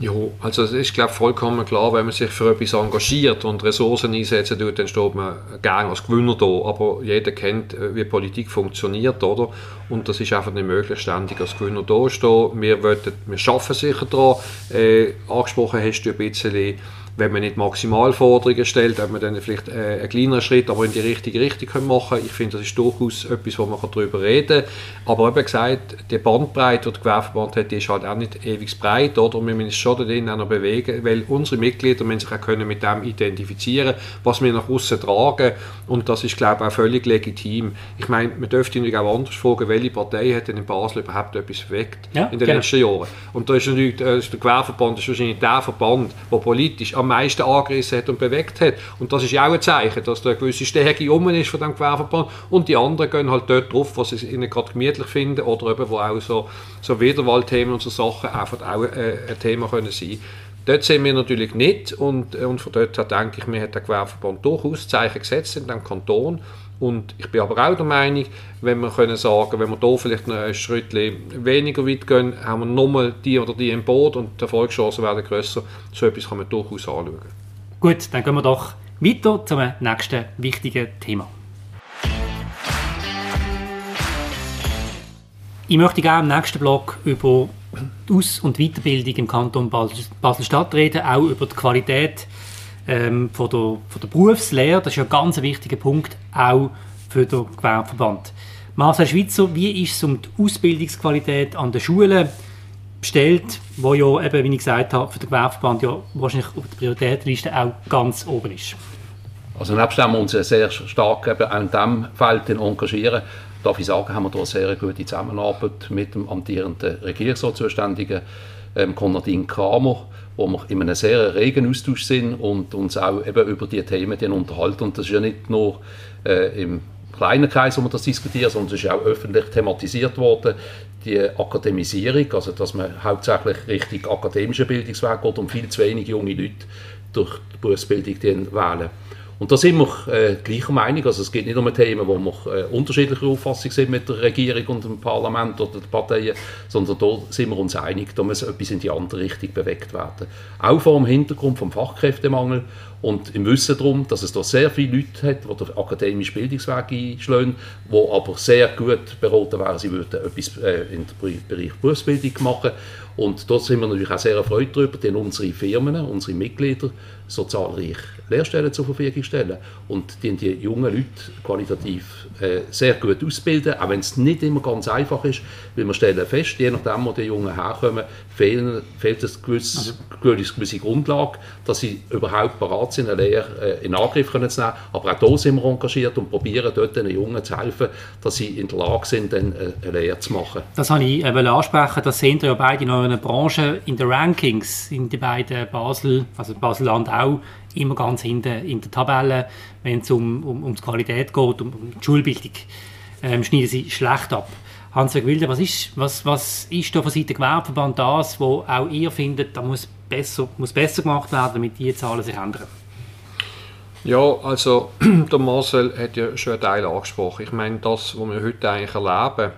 Ja, also es ist glaube vollkommen klar, wenn man sich für etwas engagiert und Ressourcen einsetzen tut, dann steht man gerne als Gewinner da. Aber jeder kennt, äh, wie Politik funktioniert, oder? Und das ist einfach nicht möglich, ständig als Gewinner da stehen. Wir, wollen, wir arbeiten sicher daran. Äh, angesprochen hast du ein bisschen wenn man nicht Maximalforderungen stellt, ob man dann vielleicht äh, einen kleineren Schritt, aber in die richtige Richtung machen. Ich finde, das ist durchaus etwas, wo man darüber reden kann. Aber eben gesagt, die Bandbreite, die der Gewerbeverband hat, die ist halt auch nicht ewig breit, oder? Und wir müssen uns schon darin auch noch bewegen, weil unsere Mitglieder müssen sich auch können mit dem identifizieren, was wir nach außen tragen. Und das ist, glaube ich, auch völlig legitim. Ich meine, man dürfte natürlich auch anders fragen, welche Partei hat denn in Basel überhaupt etwas bewegt ja, in den genau. letzten Jahren. Und da ist natürlich der Gewerbeverband ist wahrscheinlich der Verband, der politisch am meisten angerissen hat und bewegt hat. Und das ist ja auch ein Zeichen, dass da eine gewisse Stärke um ist von dem Gewerbeverband. Und die anderen gehen halt dort drauf, was sie ihnen gerade gemütlich finden oder eben, wo auch so, so Wiederwahlthemen und so Sachen einfach auch äh, ein Thema können sein Dort sind wir natürlich nicht und, und von dort her denke ich, mir hat der Gewerbeverband durchaus Zeichen gesetzt in dem Kanton und ich bin aber auch der Meinung, wenn wir können sagen, wenn wir hier vielleicht noch ein Schritt weniger weit gehen, haben wir nochmal die oder die im Boot und die Erfolgschancen werden grösser. So etwas kann man durchaus anschauen.
Gut, dann gehen wir doch weiter zum nächsten wichtigen Thema. Ich möchte gerne im nächsten Blog über die Aus- und Weiterbildung im Kanton Basel-Stadt reden, auch über die Qualität ähm, von, der, von der Berufslehre. Das ist ja ein ganz wichtiger Punkt, auch für den Gewerbeverband. Marcel Schweizer, wie ist es um die Ausbildungsqualität an den Schulen bestellt, wo ja, eben, wie ich gesagt habe, für den Gewerbeverband ja wahrscheinlich auf der Prioritätenliste auch ganz oben ist?
Also nebst dem wir uns sehr stark eben an diesem Feld engagieren, darf ich sagen, haben wir da eine sehr gute Zusammenarbeit mit dem amtierenden Regierungsratszuständigen ähm, Konradin Kramer, wo wir in einem sehr regen Austausch sind und uns auch eben über die Themen unterhalten. Und das ist ja nicht nur äh, im kleinen Kreis, wo wir das diskutieren, sondern es ist auch öffentlich thematisiert worden, die Akademisierung, also dass man hauptsächlich Richtung akademischer Bildungsweg geht und viel zu wenig junge Leute durch die Berufsbildung wählen. Und da sind wir äh, gleicher Meinung. Also es geht nicht um Thema, wo wir äh, unterschiedlicher Auffassung sind mit der Regierung und dem Parlament oder den Parteien, sondern da sind wir uns einig, da muss etwas in die andere Richtung bewegt werden. Auch vor dem Hintergrund vom Fachkräftemangel und im Wissen darum, dass es da sehr viele Leute hat, die den akademischen Bildungsweg einschlagen, die aber sehr gut beraten wären, sie würden etwas äh, im Bereich Berufsbildung machen. Und dort sind wir natürlich auch sehr erfreut darüber, denn unsere Firmen, unsere Mitglieder so zahlreiche Lehrstellen zur Verfügung stellen und die, die jungen Leute qualitativ äh, sehr gut ausbilden, auch wenn es nicht immer ganz einfach ist, weil wir stellen fest, je nachdem, wo die Jungen herkommen, fehlen, fehlt eine gewisse, also. gewisse Grundlage, dass sie überhaupt bereit sind, eine Lehre äh, in Angriff können zu nehmen. Aber auch hier sind wir engagiert und probieren dort den Jungen zu helfen, dass sie in der Lage sind, dann äh, eine Lehre zu machen.
Das habe ich äh, ansprechen, das sehen ja beide in euren Branchen, in den Rankings, in den beiden Basel, also Basel-Land auch, immer ganz hinten in der Tabelle, wenn es um, um, um die Qualität geht, um, um die Schulbildung, ähm, schneiden sie schlecht ab. Hans-Jörg Wilde, was ist, was, was ist da von Seiten Gewerbeverband das, wo auch ihr findet, da muss besser, muss besser gemacht werden, damit die Zahlen sich ändern?
Ja, also der Marcel hat ja schon einen Teil angesprochen. Ich meine, das, was wir heute eigentlich erleben,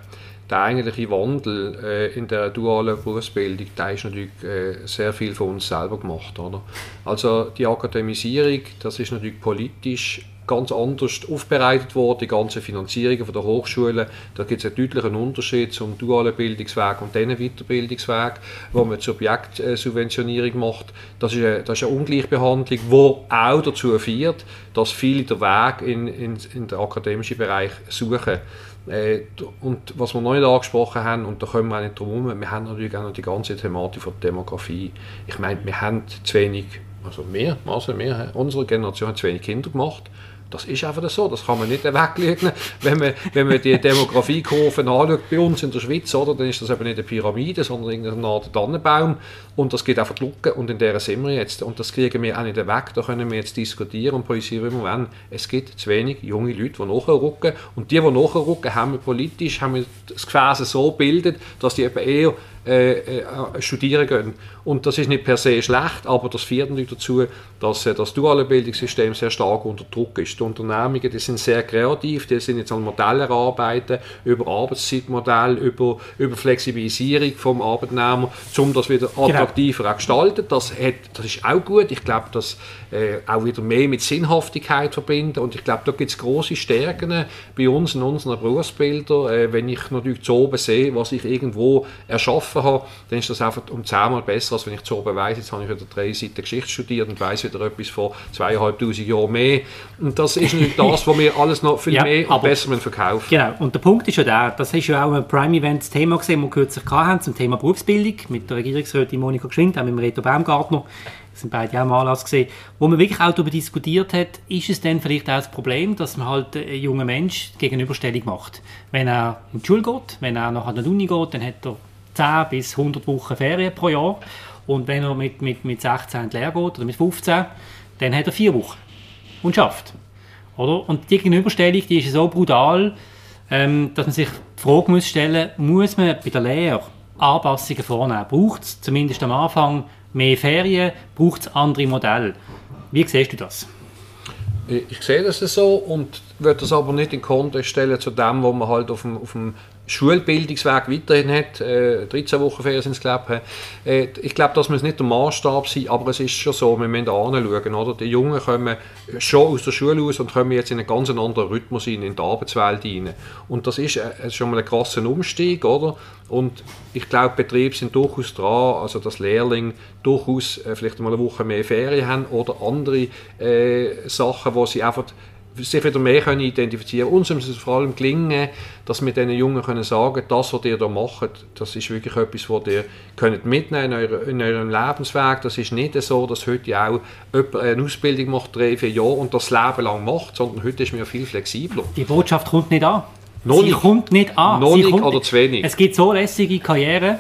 der eigentliche Wandel äh, in der dualen Berufsbildung, der ist natürlich äh, sehr viel von uns selber gemacht. Oder? Also die Akademisierung, das ist natürlich politisch ganz anders aufbereitet worden, die ganze Finanzierung von der Hochschulen. Da gibt es einen deutlichen Unterschied zum dualen Bildungsweg und diesen Weiterbildungsweg, wo man zur Objektsubventionierung macht. Das ist, eine, das ist eine Ungleichbehandlung, die auch dazu führt, dass viele den Weg in, in, in den akademischen Bereich suchen. Äh, und was wir noch nicht angesprochen haben, und da kommen wir auch nicht drum herum, wir haben natürlich auch noch die ganze Thematik von der Demografie. Ich meine, wir haben zu wenig, also mehr, also mehr, unsere Generation hat zu wenig Kinder gemacht. Das ist einfach so, das kann man nicht weglegen. Wenn man, wenn man die Demografiekurven anschaut bei uns in der Schweiz, oder, dann ist das eben nicht eine Pyramide, sondern irgendeine Art Tannenbaum und das geht einfach die Lücke und in der sind wir jetzt. Und das kriegen wir auch nicht weg, da können wir jetzt diskutieren und projizieren, wie wir wollen. Es gibt zu wenig junge Leute, die nachrücken und die, die nachrücken, haben wir politisch haben wir das Gefäß so gebildet, dass die eben eher äh, äh, studieren gehen. Und das ist nicht per se schlecht, aber das führt natürlich dazu, dass äh, das duale Bildungssystem sehr stark unter Druck ist. Die Unternehmungen die sind sehr kreativ, die sind jetzt an Modellen erarbeiten, über Arbeitszeitmodell, über, über Flexibilisierung vom Arbeitnehmer, um das wieder genau. attraktiver genau. gestalten. Das, hat, das ist auch gut. Ich glaube, das äh, auch wieder mehr mit Sinnhaftigkeit verbinden und ich glaube, da gibt es große Stärken bei uns in unseren Berufsbildern, äh, wenn ich natürlich zu oben sehe, was ich irgendwo erschaffe offen habe, dann ist das einfach um zehnmal besser, als wenn ich zu oben weiss, jetzt habe ich wieder drei Seiten Geschichte studiert und weiss wieder etwas von zweieinhalbtausend Jahren mehr. Und das ist nicht das, was wir alles noch viel
Ja,
mehr und
aber-
besser verkaufen
Genau, und der Punkt ist ja der, das ist ja auch ein Prime-Event-Thema gesehen, das wir kürzlich hatten, zum Thema Berufsbildung, mit der Regierungsrätin Monika Geschwind, auch mit dem Reto Baumgartner, das sind beide auch im Anlass gesehen, wo man wirklich auch darüber diskutiert hat, ist es denn vielleicht auch das Problem, dass man halt einen jungen Mensch Gegenüberstellung macht. Wenn er in die Schule geht, wenn er nachher an die Uni geht, dann hat er 10 bis 100 Wochen Ferien pro Jahr und wenn er mit, mit, mit 16 in die Lehre geht oder mit 15, dann hat er vier Wochen und schafft. Oder? Und die Gegenüberstellung, die ist so brutal, ähm, dass man sich die Frage muss stellen muss, man bei der Lehre Anpassungen vornehmen? Braucht es zumindest am Anfang mehr Ferien? Braucht es andere Modelle? Wie siehst du das?
Ich sehe das so und würde das aber nicht in Kontext stellen zu dem, was man halt auf dem, auf dem Schulbildungsweg weiterhin hat. Äh, 13 Wochen Ferien sind es, glaube ich. Äh, ich glaube, das muss nicht der Maßstab sein, aber es ist schon so, wir müssen anschauen. Oder? Die Jungen kommen schon aus der Schule aus und kommen jetzt in einen ganz anderen Rhythmus rein, in die Arbeitswelt rein. Und das ist äh, schon mal ein krasser Umstieg, oder? Und ich glaube, Betriebe sind durchaus dran, also dass Lehrlinge durchaus äh, vielleicht mal eine Woche mehr Ferien haben oder andere äh, Sachen, wo sie einfach sich wieder mehr können identifizieren können. Uns muss es vor allem gelingen, dass wir diesen Jungen können sagen das, was ihr da macht, das ist wirklich etwas, was ihr könnt mitnehmen eure, in eurem Lebensweg. Das ist nicht so, dass heute auch jemand eine Ausbildung macht, drei, vier Jahre und das Leben lang macht, sondern heute ist man ja viel flexibler.
Die Botschaft kommt nicht an.
Noch
Sie
nicht.
kommt nicht an.
Noch
Sie
nicht oder zu wenig.
Es gibt so lässige Karrieren,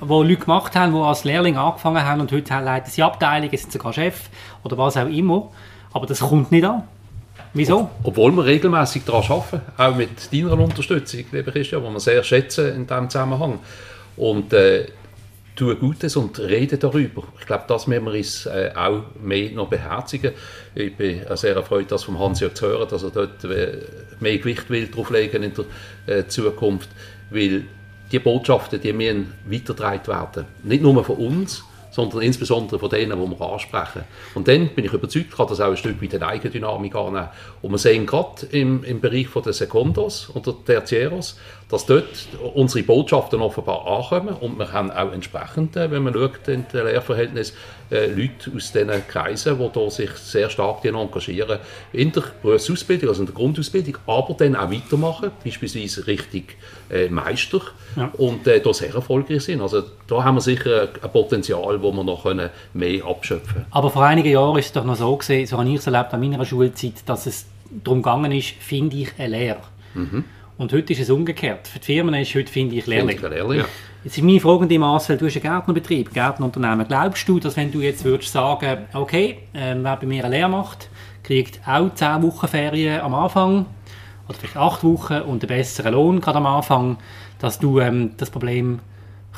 wo Leute gemacht haben, die als Lehrling angefangen haben und heute leiten sie Abteilungen, sind sogar Chef oder was auch immer. Aber das kommt nicht an. Wieso?
Obwohl wir regelmäßig daran arbeiten, auch mit deiner Unterstützung, lieber Christian, die wir sehr schätzen in diesem Zusammenhang. Und äh, tue Gutes und rede darüber. Ich glaube, das müssen wir uns äh, auch mehr noch beherzigen. Ich bin auch sehr erfreut, das vom Hans-Jörg zu hören, dass er dort äh, mehr Gewicht will drauflegen in der äh, Zukunft, weil die Botschaften, die müssen weitergetragen werden. Nicht nur von uns, sondern insbesondere von denen, die wir ansprechen. Und dann bin ich überzeugt, kann das auch ein Stück weit eine Eigendynamik annehmen. Und wir sehen gerade im, im Bereich der Secondos und der Tertieros, dass dort unsere Botschaften offenbar ankommen und wir haben auch entsprechend, äh, wenn man schaut, in den Lehrverhältnissen, äh, Leute aus diesen Kreisen, die da sich sehr stark engagieren, in der Berufsausbildung, also in der Grundausbildung, aber dann auch weitermachen, beispielsweise Richtung äh, Meister
Ja.
und äh, da sehr erfolgreich sind. Also da haben wir sicher ein Potenzial, wo wir noch können mehr abschöpfen können.
Aber vor einigen Jahren ist es doch noch so gesehen, so habe ich es erlebt an meiner Schulzeit, dass es darum gegangen ist, finde ich eine Lehre.
Mhm.
Und heute ist es umgekehrt. Für die Firmen ist heute finde ich Lehrling.
Ja.
Jetzt ist meine Frage an dich, Marcel, du hast einen Gärtnerbetrieb, Gärtnerunternehmen. Glaubst du, dass wenn du jetzt würdest sagen, okay, ähm, wer bei mir eine Lehre macht, kriegt auch 10 Wochen Ferien am Anfang oder vielleicht 8 Wochen und einen besseren Lohn gerade am Anfang, dass du ähm, das Problem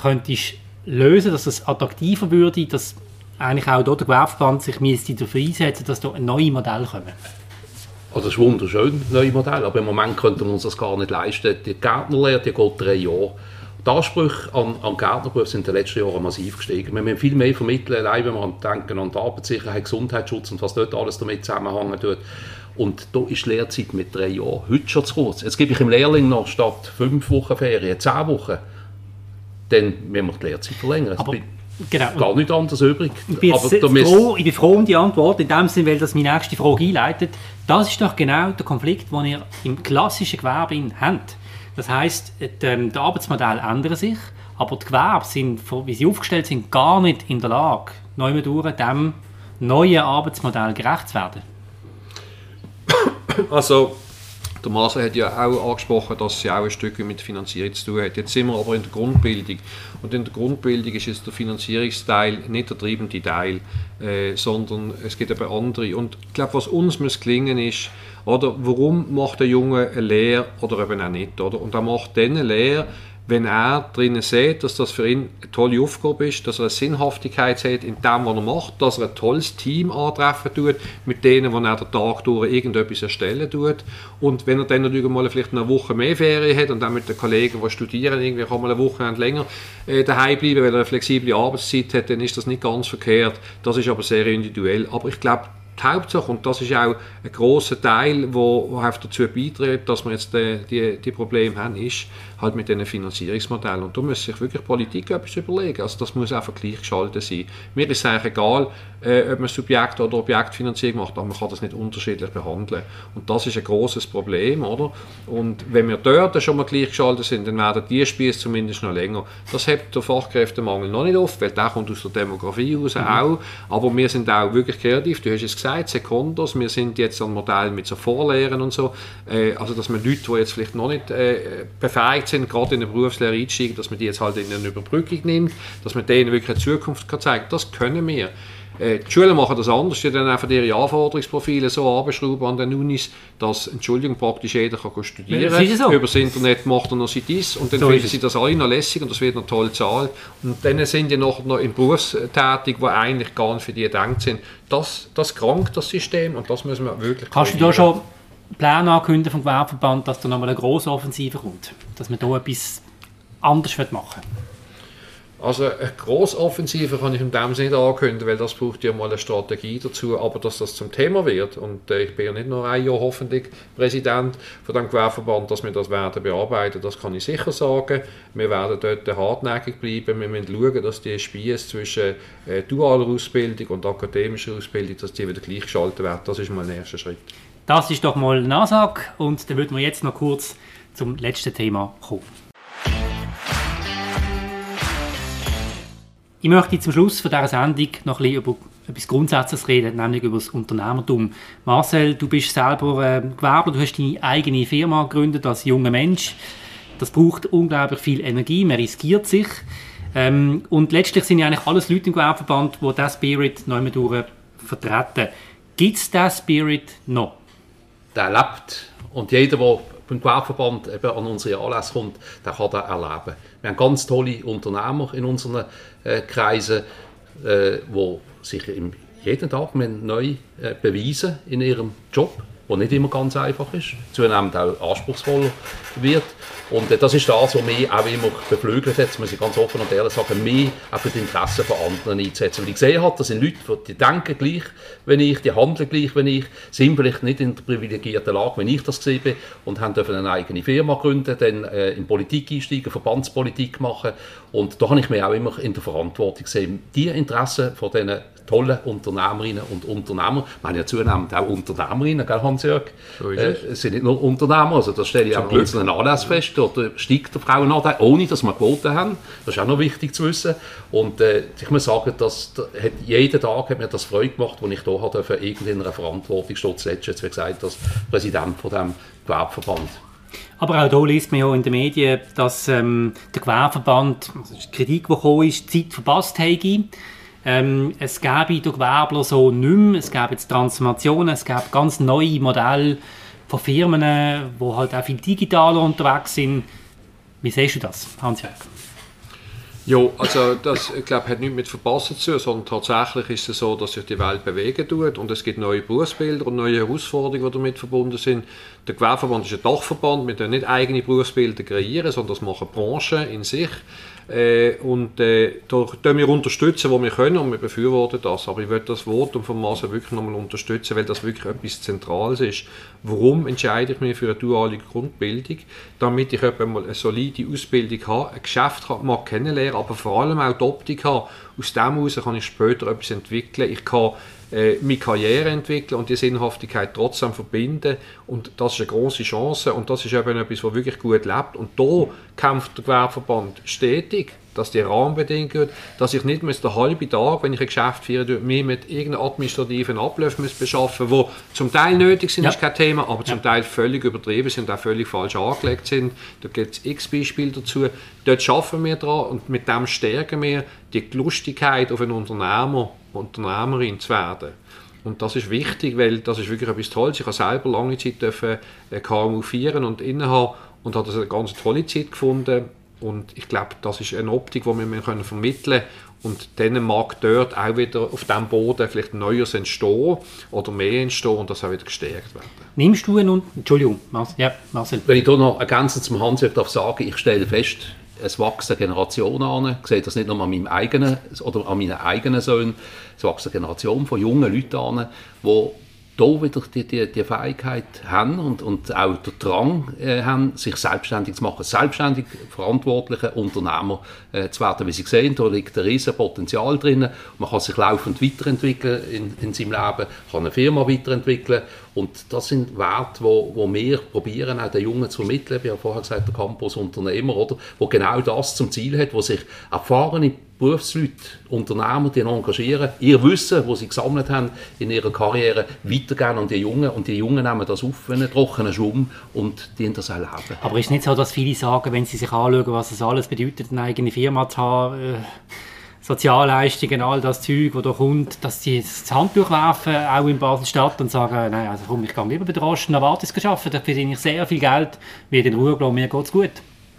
könntest lösen, dass es attraktiver würde, dass eigentlich auch dort der Gewerbeverband sich müsste dafür einsetzen, dass da neue Modelle kommen?
Also das ist wunderschön, neue Modell, aber im Moment könnten wir uns das gar nicht leisten. Die Gärtnerlehre, die geht drei Jahre. Die Ansprüche an, an Gärtnerberuf sind in den letzten Jahren massiv gestiegen. Wir müssen viel mehr vermitteln, allein wenn wir an denken an die Arbeitssicherheit, Gesundheitsschutz und was dort alles damit zusammenhängen tut. Und da ist die Lehrzeit mit drei Jahren heute schon zu kurz. Jetzt gebe ich im Lehrling noch statt fünf Wochen Ferien zehn Wochen. Dann müssen wir die Lehrzeit verlängern. Es
Aber, genau.
gar nichts anderes übrig.
Ich bin,
müsst-
froh, ich bin froh um die Antwort, in dem Sinne, weil das meine nächste Frage einleitet. Das ist doch genau der Konflikt, den ihr im klassischen Gewerbe in habt. Das heisst, die, ähm, die Arbeitsmodelle ändern sich, aber die Gewerbe sind, wie sie aufgestellt sind, gar nicht in der Lage, neu durch dem neuen Arbeitsmodell gerecht zu werden.
Also, der Marcel hat ja auch angesprochen, dass sie auch ein Stück mit Finanzierung zu tun hat. Jetzt sind wir aber in der Grundbildung. Und in der Grundbildung ist jetzt der Finanzierungsteil nicht der treibende Teil, äh, sondern es gibt eben andere. Und ich glaube, was uns muss gelingen ist, oder, warum macht der Junge eine Lehre oder eben auch nicht? Oder? Und er macht dann eine Lehre, wenn er drinnen sieht, dass das für ihn eine tolle Aufgabe ist, dass er eine Sinnhaftigkeit sieht in dem, was er macht, dass er ein tolles Team antreffen tut, mit denen, wo er den Tag durch irgendetwas erstellen tut. Und wenn er dann natürlich mal vielleicht eine Woche mehr Ferien hat und dann mit den Kollegen, die studieren, irgendwie kann mal eine Woche länger äh, daheim bleiben, weil er eine flexible Arbeitszeit hat, dann ist das nicht ganz verkehrt. Das ist aber sehr individuell. Aber ich glaube, die Hauptsache. Und das ist auch ein großer Teil, wo, wo dazu beiträgt, dass wir jetzt die, die, die Probleme haben, ist halt mit diesen Finanzierungsmodellen. Und da muss sich wirklich Politik etwas überlegen. Also das muss einfach gleichgeschaltet sein. Mir ist es eigentlich egal, äh, ob man Subjekt- oder Objektfinanzierung macht, aber man kann das nicht unterschiedlich behandeln. Und das ist ein großes Problem, oder? Und wenn wir dort schon mal gleichgeschaltet sind, dann werden die Spiele zumindest noch länger. Das hebt der Fachkräftemangel noch nicht oft, weil der kommt aus der Demografie raus mhm. auch. Aber wir sind auch wirklich kreativ. Du hast es gesagt, Sekundos. Wir sind jetzt an Modellen mit so Vorlehren und so. Äh, also, dass man Leute, die jetzt vielleicht noch nicht äh, befähigt sind, gerade in eine Berufslehre einsteigen, dass man die jetzt halt in eine Überbrückung nimmt, dass man denen wirklich eine Zukunft kann zeigen kann. Das können wir. Äh, die Schulen machen das anders, die dann einfach ihre Anforderungsprofile so anbeschrauben an den Unis, dass, Entschuldigung, praktisch jeder kann studieren kann. So. Über das Internet macht er noch sein dies und dann so finden sie das alle noch lässig und das wird noch toll zahlt. Und dann sind die noch, noch im Beruf tätig, die eigentlich gar nicht für die gedacht sind. Das, das krankt das System und das müssen wir wirklich
Kannst du da schon Pläne ankündigen vom Gewerbeverband, dass da nochmal eine grosse Offensive kommt? Dass man da etwas anders machen will?
Also eine Grossoffensive kann ich in dem Sinne nicht ankündigen, weil das braucht ja mal eine Strategie dazu, aber dass das zum Thema wird und äh, ich bin ja nicht nur ein Jahr hoffentlich Präsident von dem Gewerbeverband, dass wir das werden bearbeiten, das kann ich sicher sagen. Wir werden dort hartnäckig bleiben, wir müssen schauen, dass die Spieße zwischen äh, dualer Ausbildung und akademischer Ausbildung, dass die wieder gleichgeschaltet werden, das ist mal ein erster Schritt.
Das ist doch mal eine Ansage und dann würden wir jetzt noch kurz zum letzten Thema kommen. Ich möchte zum Schluss von dieser Sendung noch ein bisschen über etwas Grundsätzliches reden, nämlich über das Unternehmertum. Marcel, du bist selber äh, Gewerbler, du hast deine eigene Firma gegründet als junger Mensch. Das braucht unglaublich viel Energie, man riskiert sich. Ähm, und letztlich sind ja eigentlich alles Leute im Gewerbeverband, die diesen Spirit immer durch vertreten. Gibt es diesen Spirit noch?
Der lebt. Und jeder, der beim Gewerbeverband eben an unsere Anlässe kommt, der kann das erleben. Wir haben ganz tolle Unternehmer in unseren äh, Kreisen, äh, die sich im, jeden Tag neu äh, beweisen in ihrem Job, der nicht immer ganz einfach ist, zunehmend auch anspruchsvoller wird. Und äh, das ist das, was mich auch immer beflügelt hat, muss ich ganz offen und ehrlich sagen, mich auch für die Interessen von anderen einzusetzen. Weil ich gesehen habe, das sind Leute, die denken gleich wie ich, die handeln gleich wie ich, sind vielleicht nicht in der privilegierten Lage, wenn ich das gesehen bin, und haben dürfen eine eigene Firma gründen, dann äh, in Politik einsteigen, Verbandspolitik machen. Und da habe ich mich auch immer in der Verantwortung gesehen, die Interessen von diesen tollen Unternehmerinnen und Unternehmer, ich meine ja zunehmend auch Unternehmerinnen, gell Hans-Jörg? So äh, sind nicht nur Unternehmer, also das stelle ich auch in unseren Anlässen fest, dort steigt der Frauenanteil, ohne dass wir Quoten haben, das ist auch noch wichtig zu wissen und äh, ich muss sagen, dass, hat, jeden Tag hat mir das Freude gemacht, als ich hier durfte, irgendeiner Verantwortung stehe, zuletzt jetzt, wie gesagt, als Präsident von dem Gewerbeverband.
Aber auch hier liest man ja in den Medien, dass ähm, der Gewerbeverband, also die Kritik, die gekommen ist, Zeit verpasst habe. Ähm, es gäbe durch Gewerbler so nicht mehr. Es gäbe jetzt Transformationen, es gäbe ganz neue Modelle von Firmen, die halt auch viel digitaler unterwegs sind. Wie siehst du das, Hans-Jörg?
Ja, also das, ich glaube, hat nichts mit Verpassen zu tun, sondern tatsächlich ist es so, dass sich die Welt bewegen tut und es gibt neue Berufsbilder und neue Herausforderungen, die damit verbunden sind. Der Gewerbeverband ist ein Dachverband, wir nicht eigene Berufsbilder kreieren, sondern das machen Branchen in sich. Äh, und äh, da tun wir unterstützen, wo wir können und wir befürworten das. Aber ich würde das Votum von Masse wirklich nochmal unterstützen, weil das wirklich etwas Zentrales ist. Warum entscheide ich mich für eine duale Grundbildung? Damit ich mal eine solide Ausbildung habe, ein Geschäft mal kennenlernen, aber vor allem auch die Optik habe. Aus dem heraus kann ich später etwas entwickeln. Ich kann äh, meine Karriere entwickeln und die Sinnhaftigkeit trotzdem verbinden. Und das ist eine große Chance und das ist eben etwas, was wirklich gut lebt. Und da kämpft der Gewerbeverband stetig dass die Rahmenbedingungen, dass ich nicht den halben Tag, wenn ich ein Geschäft führe, mich mit irgendeinen administrativen Abläufen muss beschaffen muss, die zum Teil nötig sind, ja. ist kein Thema, aber zum ja. Teil völlig übertrieben sind, auch völlig falsch angelegt sind. Da gibt es x Beispiele dazu. Dort schaffen wir dran und mit dem stärken wir die Lustigkeit auf einen Unternehmer Unternehmerin zu werden. Und das ist wichtig, weil das ist wirklich etwas Tolles. Ich habe selber lange Zeit dürfen äh, KMU führen und innehaben und habe das eine ganz tolle Zeit gefunden. Und ich glaube, das ist eine Optik, die wir können vermitteln können. Und dann mag dort auch wieder auf diesem Boden vielleicht Neues entstehen oder mehr entstehen und das auch wieder gestärkt werden.
Nimmst du einen, Entschuldigung, Marcel, ja, Marcel.
Wenn ich da noch ergänzend zum Hans darf sagen, ich stelle fest, es wachsen Generationen an. Ich sehe das nicht nur an meinem eigenen oder an meinen eigenen Söhnen. Es wachsen Generationen von jungen Leuten an, die da wieder die, die, die Fähigkeit haben und, und auch den Drang äh, haben, sich selbstständig zu machen, selbstständig verantwortliche Unternehmer äh, zu werden. Wie Sie sehen, da liegt ein riesen Potenzial drin. Man kann sich laufend weiterentwickeln in, in seinem Leben, kann eine Firma weiterentwickeln und das sind Werte, wo, wo wir probieren, auch den Jungen zu vermitteln. Ich habe vorher gesagt, der Campus-Unternehmer, oder, wo genau das zum Ziel hat, wo sich erfahrene Berufsleute, Unternehmer, die engagieren, ihr Wissen, das sie gesammelt haben in ihrer Karriere, weitergeben an die Jungen und die Jungen nehmen das auf wie einen trockenen Schwamm und die das auch leben.
Aber ist es nicht so, dass viele sagen, wenn sie sich anschauen, was es alles bedeutet, eine eigene Firma zu haben, äh, Sozialleistungen, all das Zeug, das da kommt, dass sie das Handtuch werfen, auch in Basel-Stadt und sagen, nein, also komm, ich gehe lieber bei der Rosten Novartis arbeiten, da verdiene ich sehr viel Geld, wie in Ruhe gelassen, mir geht es gut.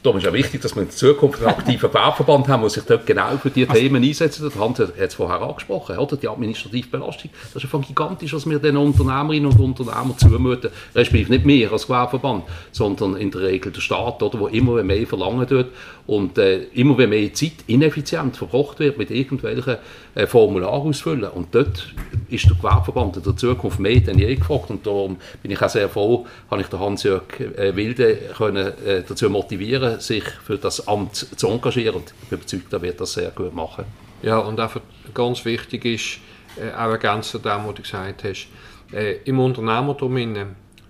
Darum ist es wichtig, dass wir in Zukunft einen aktiven Gewerbeverband haben, der sich dort genau für diese also, Themen einsetzt. Der Hans hat es vorher angesprochen, oder? die administrative Belastung. Das ist einfach gigantisch, was wir den Unternehmerinnen und Unternehmern zumuten. Respektive nicht mehr als Gewerbeverband, sondern in der Regel der Staat, oder, wo immer mehr verlangen tut und äh, immer mehr Zeit ineffizient verbracht wird mit irgendwelchen äh, Formularen ausfüllen. Und dort ist der Gewerbeverband in der Zukunft mehr denn je gefragt. Und darum bin ich auch sehr froh, habe ich den Hans-Jörg äh, Wilde können, äh, dazu motivieren, sich für das Amt zu engagieren. Ich bin überzeugt, er wird das sehr gut machen.
Ja, und einfach ganz wichtig ist, äh, auch ergänzt zu dem, was du gesagt hast, äh, im Unternehmertum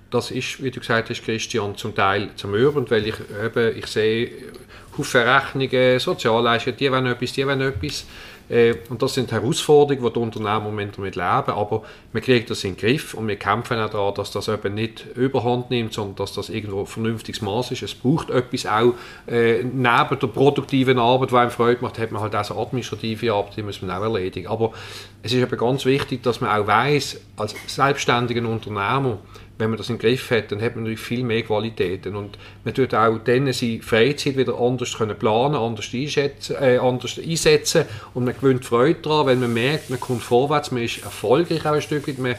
das ist, wie du gesagt hast, Christian, zum Teil zum Üben, weil ich eben, ich sehe Haufen Rechnungen, Sozialleistungen, die wollen etwas, die wollen etwas. Äh, und das sind Herausforderungen, die die Unternehmen im Moment damit leben. Aber wir kriegen das in den Griff und wir kämpfen auch daran, dass das eben nicht überhand nimmt, sondern dass das irgendwo ein vernünftiges Maß ist. Es braucht etwas auch äh, neben der produktiven Arbeit, die einem Freude macht, hat man halt auch so administrative Arbeit, die muss man auch erledigen. Aber es ist eben ganz wichtig, dass man auch weiß, als selbstständiger Unternehmer, wenn man das im Griff hat, dann hat man natürlich viel mehr Qualitäten. Und man tut auch dann seine Freizeit wieder anders können planen, anders einsetzen, äh, anders einsetzen. Und man gewinnt Freude daran, wenn man merkt, man kommt vorwärts, man ist erfolgreich auch ein Stück weit, man,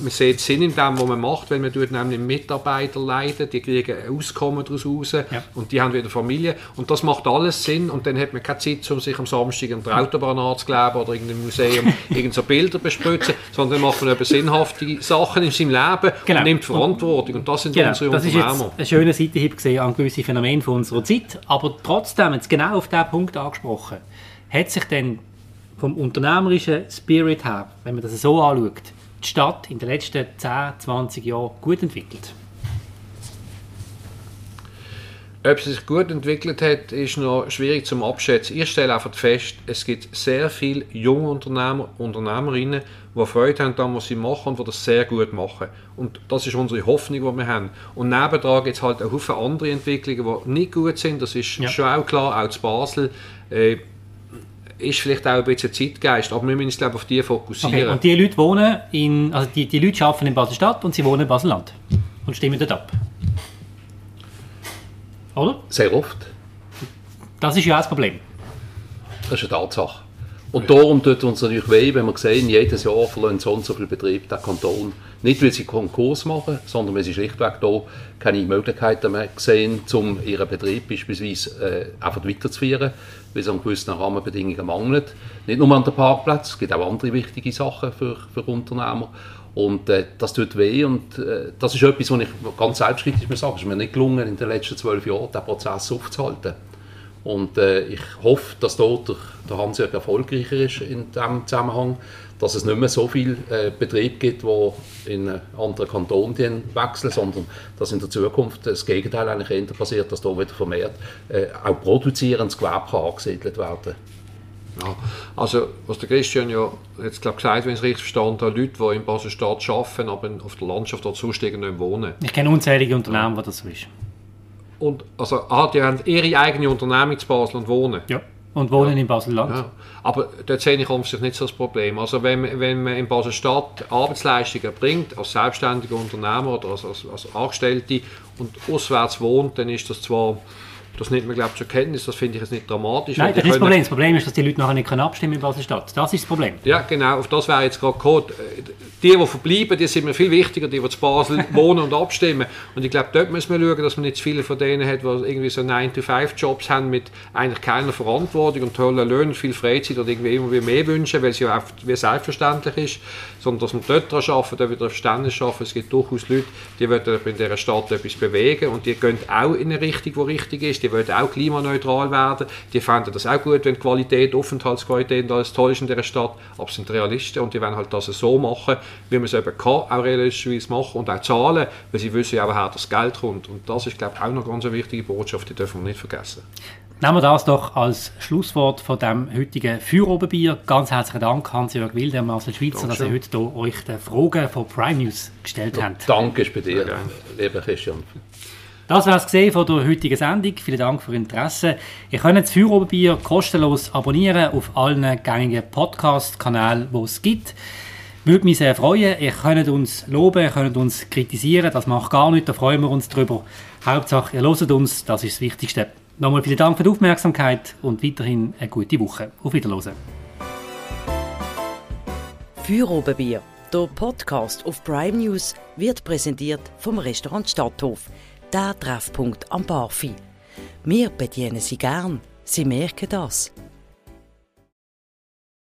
man sieht Sinn in dem, was man macht, wenn man tut nämlich Mitarbeiter leiten, die kriegen ein Auskommen daraus raus ja. und die haben wieder Familie und das macht alles Sinn und dann hat man keine Zeit, um sich am Samstag an der Autobahn anzukleben oder in einem Museum irgend so Bilder bespritzen, sondern dann macht man eben sinnhafte Sachen in seinem Leben genau. und nimmt Verantwortung und das sind genau, unsere
das Unternehmer. Das ist jetzt ein schöner Seitenhieb gesehen an gewisse Phänomene von unserer Zeit, aber trotzdem, jetzt genau auf diesen Punkt angesprochen, hat sich denn vom unternehmerischen Spirit her, wenn man das so anschaut, die Stadt in den letzten 10, 20 Jahren gut entwickelt?
Ob sie sich gut entwickelt hat, ist noch schwierig zum Abschätzen. Ich stelle einfach fest, es gibt sehr viele junge Unternehmer, Unternehmerinnen, die Freude haben daran, was sie machen und die das sehr gut machen. Und das ist unsere Hoffnung, die wir haben. Und nebendran gibt es halt auch viele andere Entwicklungen, die nicht gut sind. Das ist ja. schon auch klar, auch zu Basel. Äh, ist vielleicht auch ein bisschen Zeitgeist, aber wir müssen uns glaube auf die fokussieren. Okay,
und die Leute wohnen in, also die, die Leute arbeiten in Basel-Stadt und sie wohnen in Basel-Land und stimmen dort ab. Oder?
Sehr oft.
Das ist ja auch das Problem.
Das ist eine Tatsache. Und darum tut uns natürlich weh, wenn wir sehen, jedes Jahr verlieren so und so viele Betriebe den Kanton. Nicht, weil sie Konkurs machen, sondern weil sie schlichtweg hier keine Möglichkeiten mehr sehen, um ihren Betrieb beispielsweise äh, einfach weiterzuführen, weil es an gewissen Rahmenbedingungen mangelt. Nicht nur an den Parkplätzen, es gibt auch andere wichtige Sachen für, für Unternehmer. Und äh, das tut weh und äh, das ist etwas, was ich ganz selbstkritisch muss es ist mir nicht gelungen, in den letzten zwölf Jahren diesen Prozess aufzuhalten. Und äh, ich hoffe, dass dort der, der Hans-Jörg erfolgreicher ist in diesem Zusammenhang, dass es nicht mehr so viele äh, Betriebe gibt, die in einen anderen Kanton wechseln, sondern dass in der Zukunft das Gegenteil eigentlich eher passiert, dass da wieder vermehrt äh, auch produzierendes Gewerbe angesiedelt werden kann.
Ja, also was der Christian ja jetzt glaub, gesagt wenn ich es richtig verstanden habe, Leute, die in Basel-Stadt arbeiten, aber auf der Landschaft dort sonst nicht wohnen.
Ich kenne unzählige Unternehmen, ja. wo das so ist.
Und, also, ah, die haben ihre eigene Unternehmung in Basel und wohnen?
Ja, und wohnen ja. in Basel-Land. Ja.
Aber dort sehe ich sich nicht so das Problem. Also wenn, wenn man in Basel-Stadt Arbeitsleistungen erbringt, als selbstständiger Unternehmer oder als, als, als Angestellte und auswärts wohnt, dann ist das zwar Das nimmt man, glaube ich, zur Kenntnis. Das finde ich jetzt nicht dramatisch.
Nein, das ist das
können-
Problem. Das Problem ist, dass die Leute nachher nicht können abstimmen in Basel-Stadt. Das ist das Problem.
Ja, genau, auf das wäre jetzt gerade gekommen. Die, die verbleiben, die sind mir viel wichtiger, die, die zu Basel wohnen und abstimmen. Und ich glaube, dort müssen wir schauen, dass man nicht zu viele von denen hat, die irgendwie so 9-to-5-Jobs haben mit eigentlich keiner Verantwortung und tollen Löhnen, viel Freizeit und irgendwie immer wieder mehr wünschen, weil es ja auch wie selbstverständlich ist, sondern dass man dort daran arbeiten, da wieder Verständnis schaffen. Es gibt durchaus Leute, die wollen in dieser Stadt etwas bewegen und die gehen auch in eine Richtung, die richtig ist. Die wollen auch klimaneutral werden. Die fänden das auch gut, wenn die Qualität, Aufenthaltsqualität und alles toll ist in dieser Stadt. Aber es sind Realisten und die wollen halt das so machen, wie man es eben kann, auch realistischerweise machen und auch zahlen, weil sie wissen ja auch, woher das Geld kommt. Und das ist, glaube ich, auch noch ganz eine wichtige Botschaft, die dürfen wir nicht vergessen.
Nehmen wir das doch als Schlusswort von dem heutigen Feuerobenbier. Ganz herzlichen Dank, Hans-Jörg Wilder, Marcel Schweitzer, dass ihr heute hier euch die Fragen von Prime News gestellt habt.
Danke ist bei dir, lieber Christian.
Das war es von der heutigen Sendung. Vielen Dank für Ihr Interesse. Ihr könnt das Feuerobenbier kostenlos abonnieren auf allen gängigen Podcast-Kanälen, die es gibt. Würde mich sehr freuen. Ihr könnt uns loben, ihr könnt uns kritisieren. Das macht gar nichts, da freuen wir uns drüber. Hauptsache, ihr hört uns, das ist das Wichtigste. Nochmal vielen Dank für die Aufmerksamkeit und weiterhin eine gute Woche. Auf Wiederhören.
Feuerobenbier, der Podcast auf Prime News, wird präsentiert vom Restaurant Stadthof, der Treffpunkt am Barfi. Wir bedienen Sie gern, Sie merken das.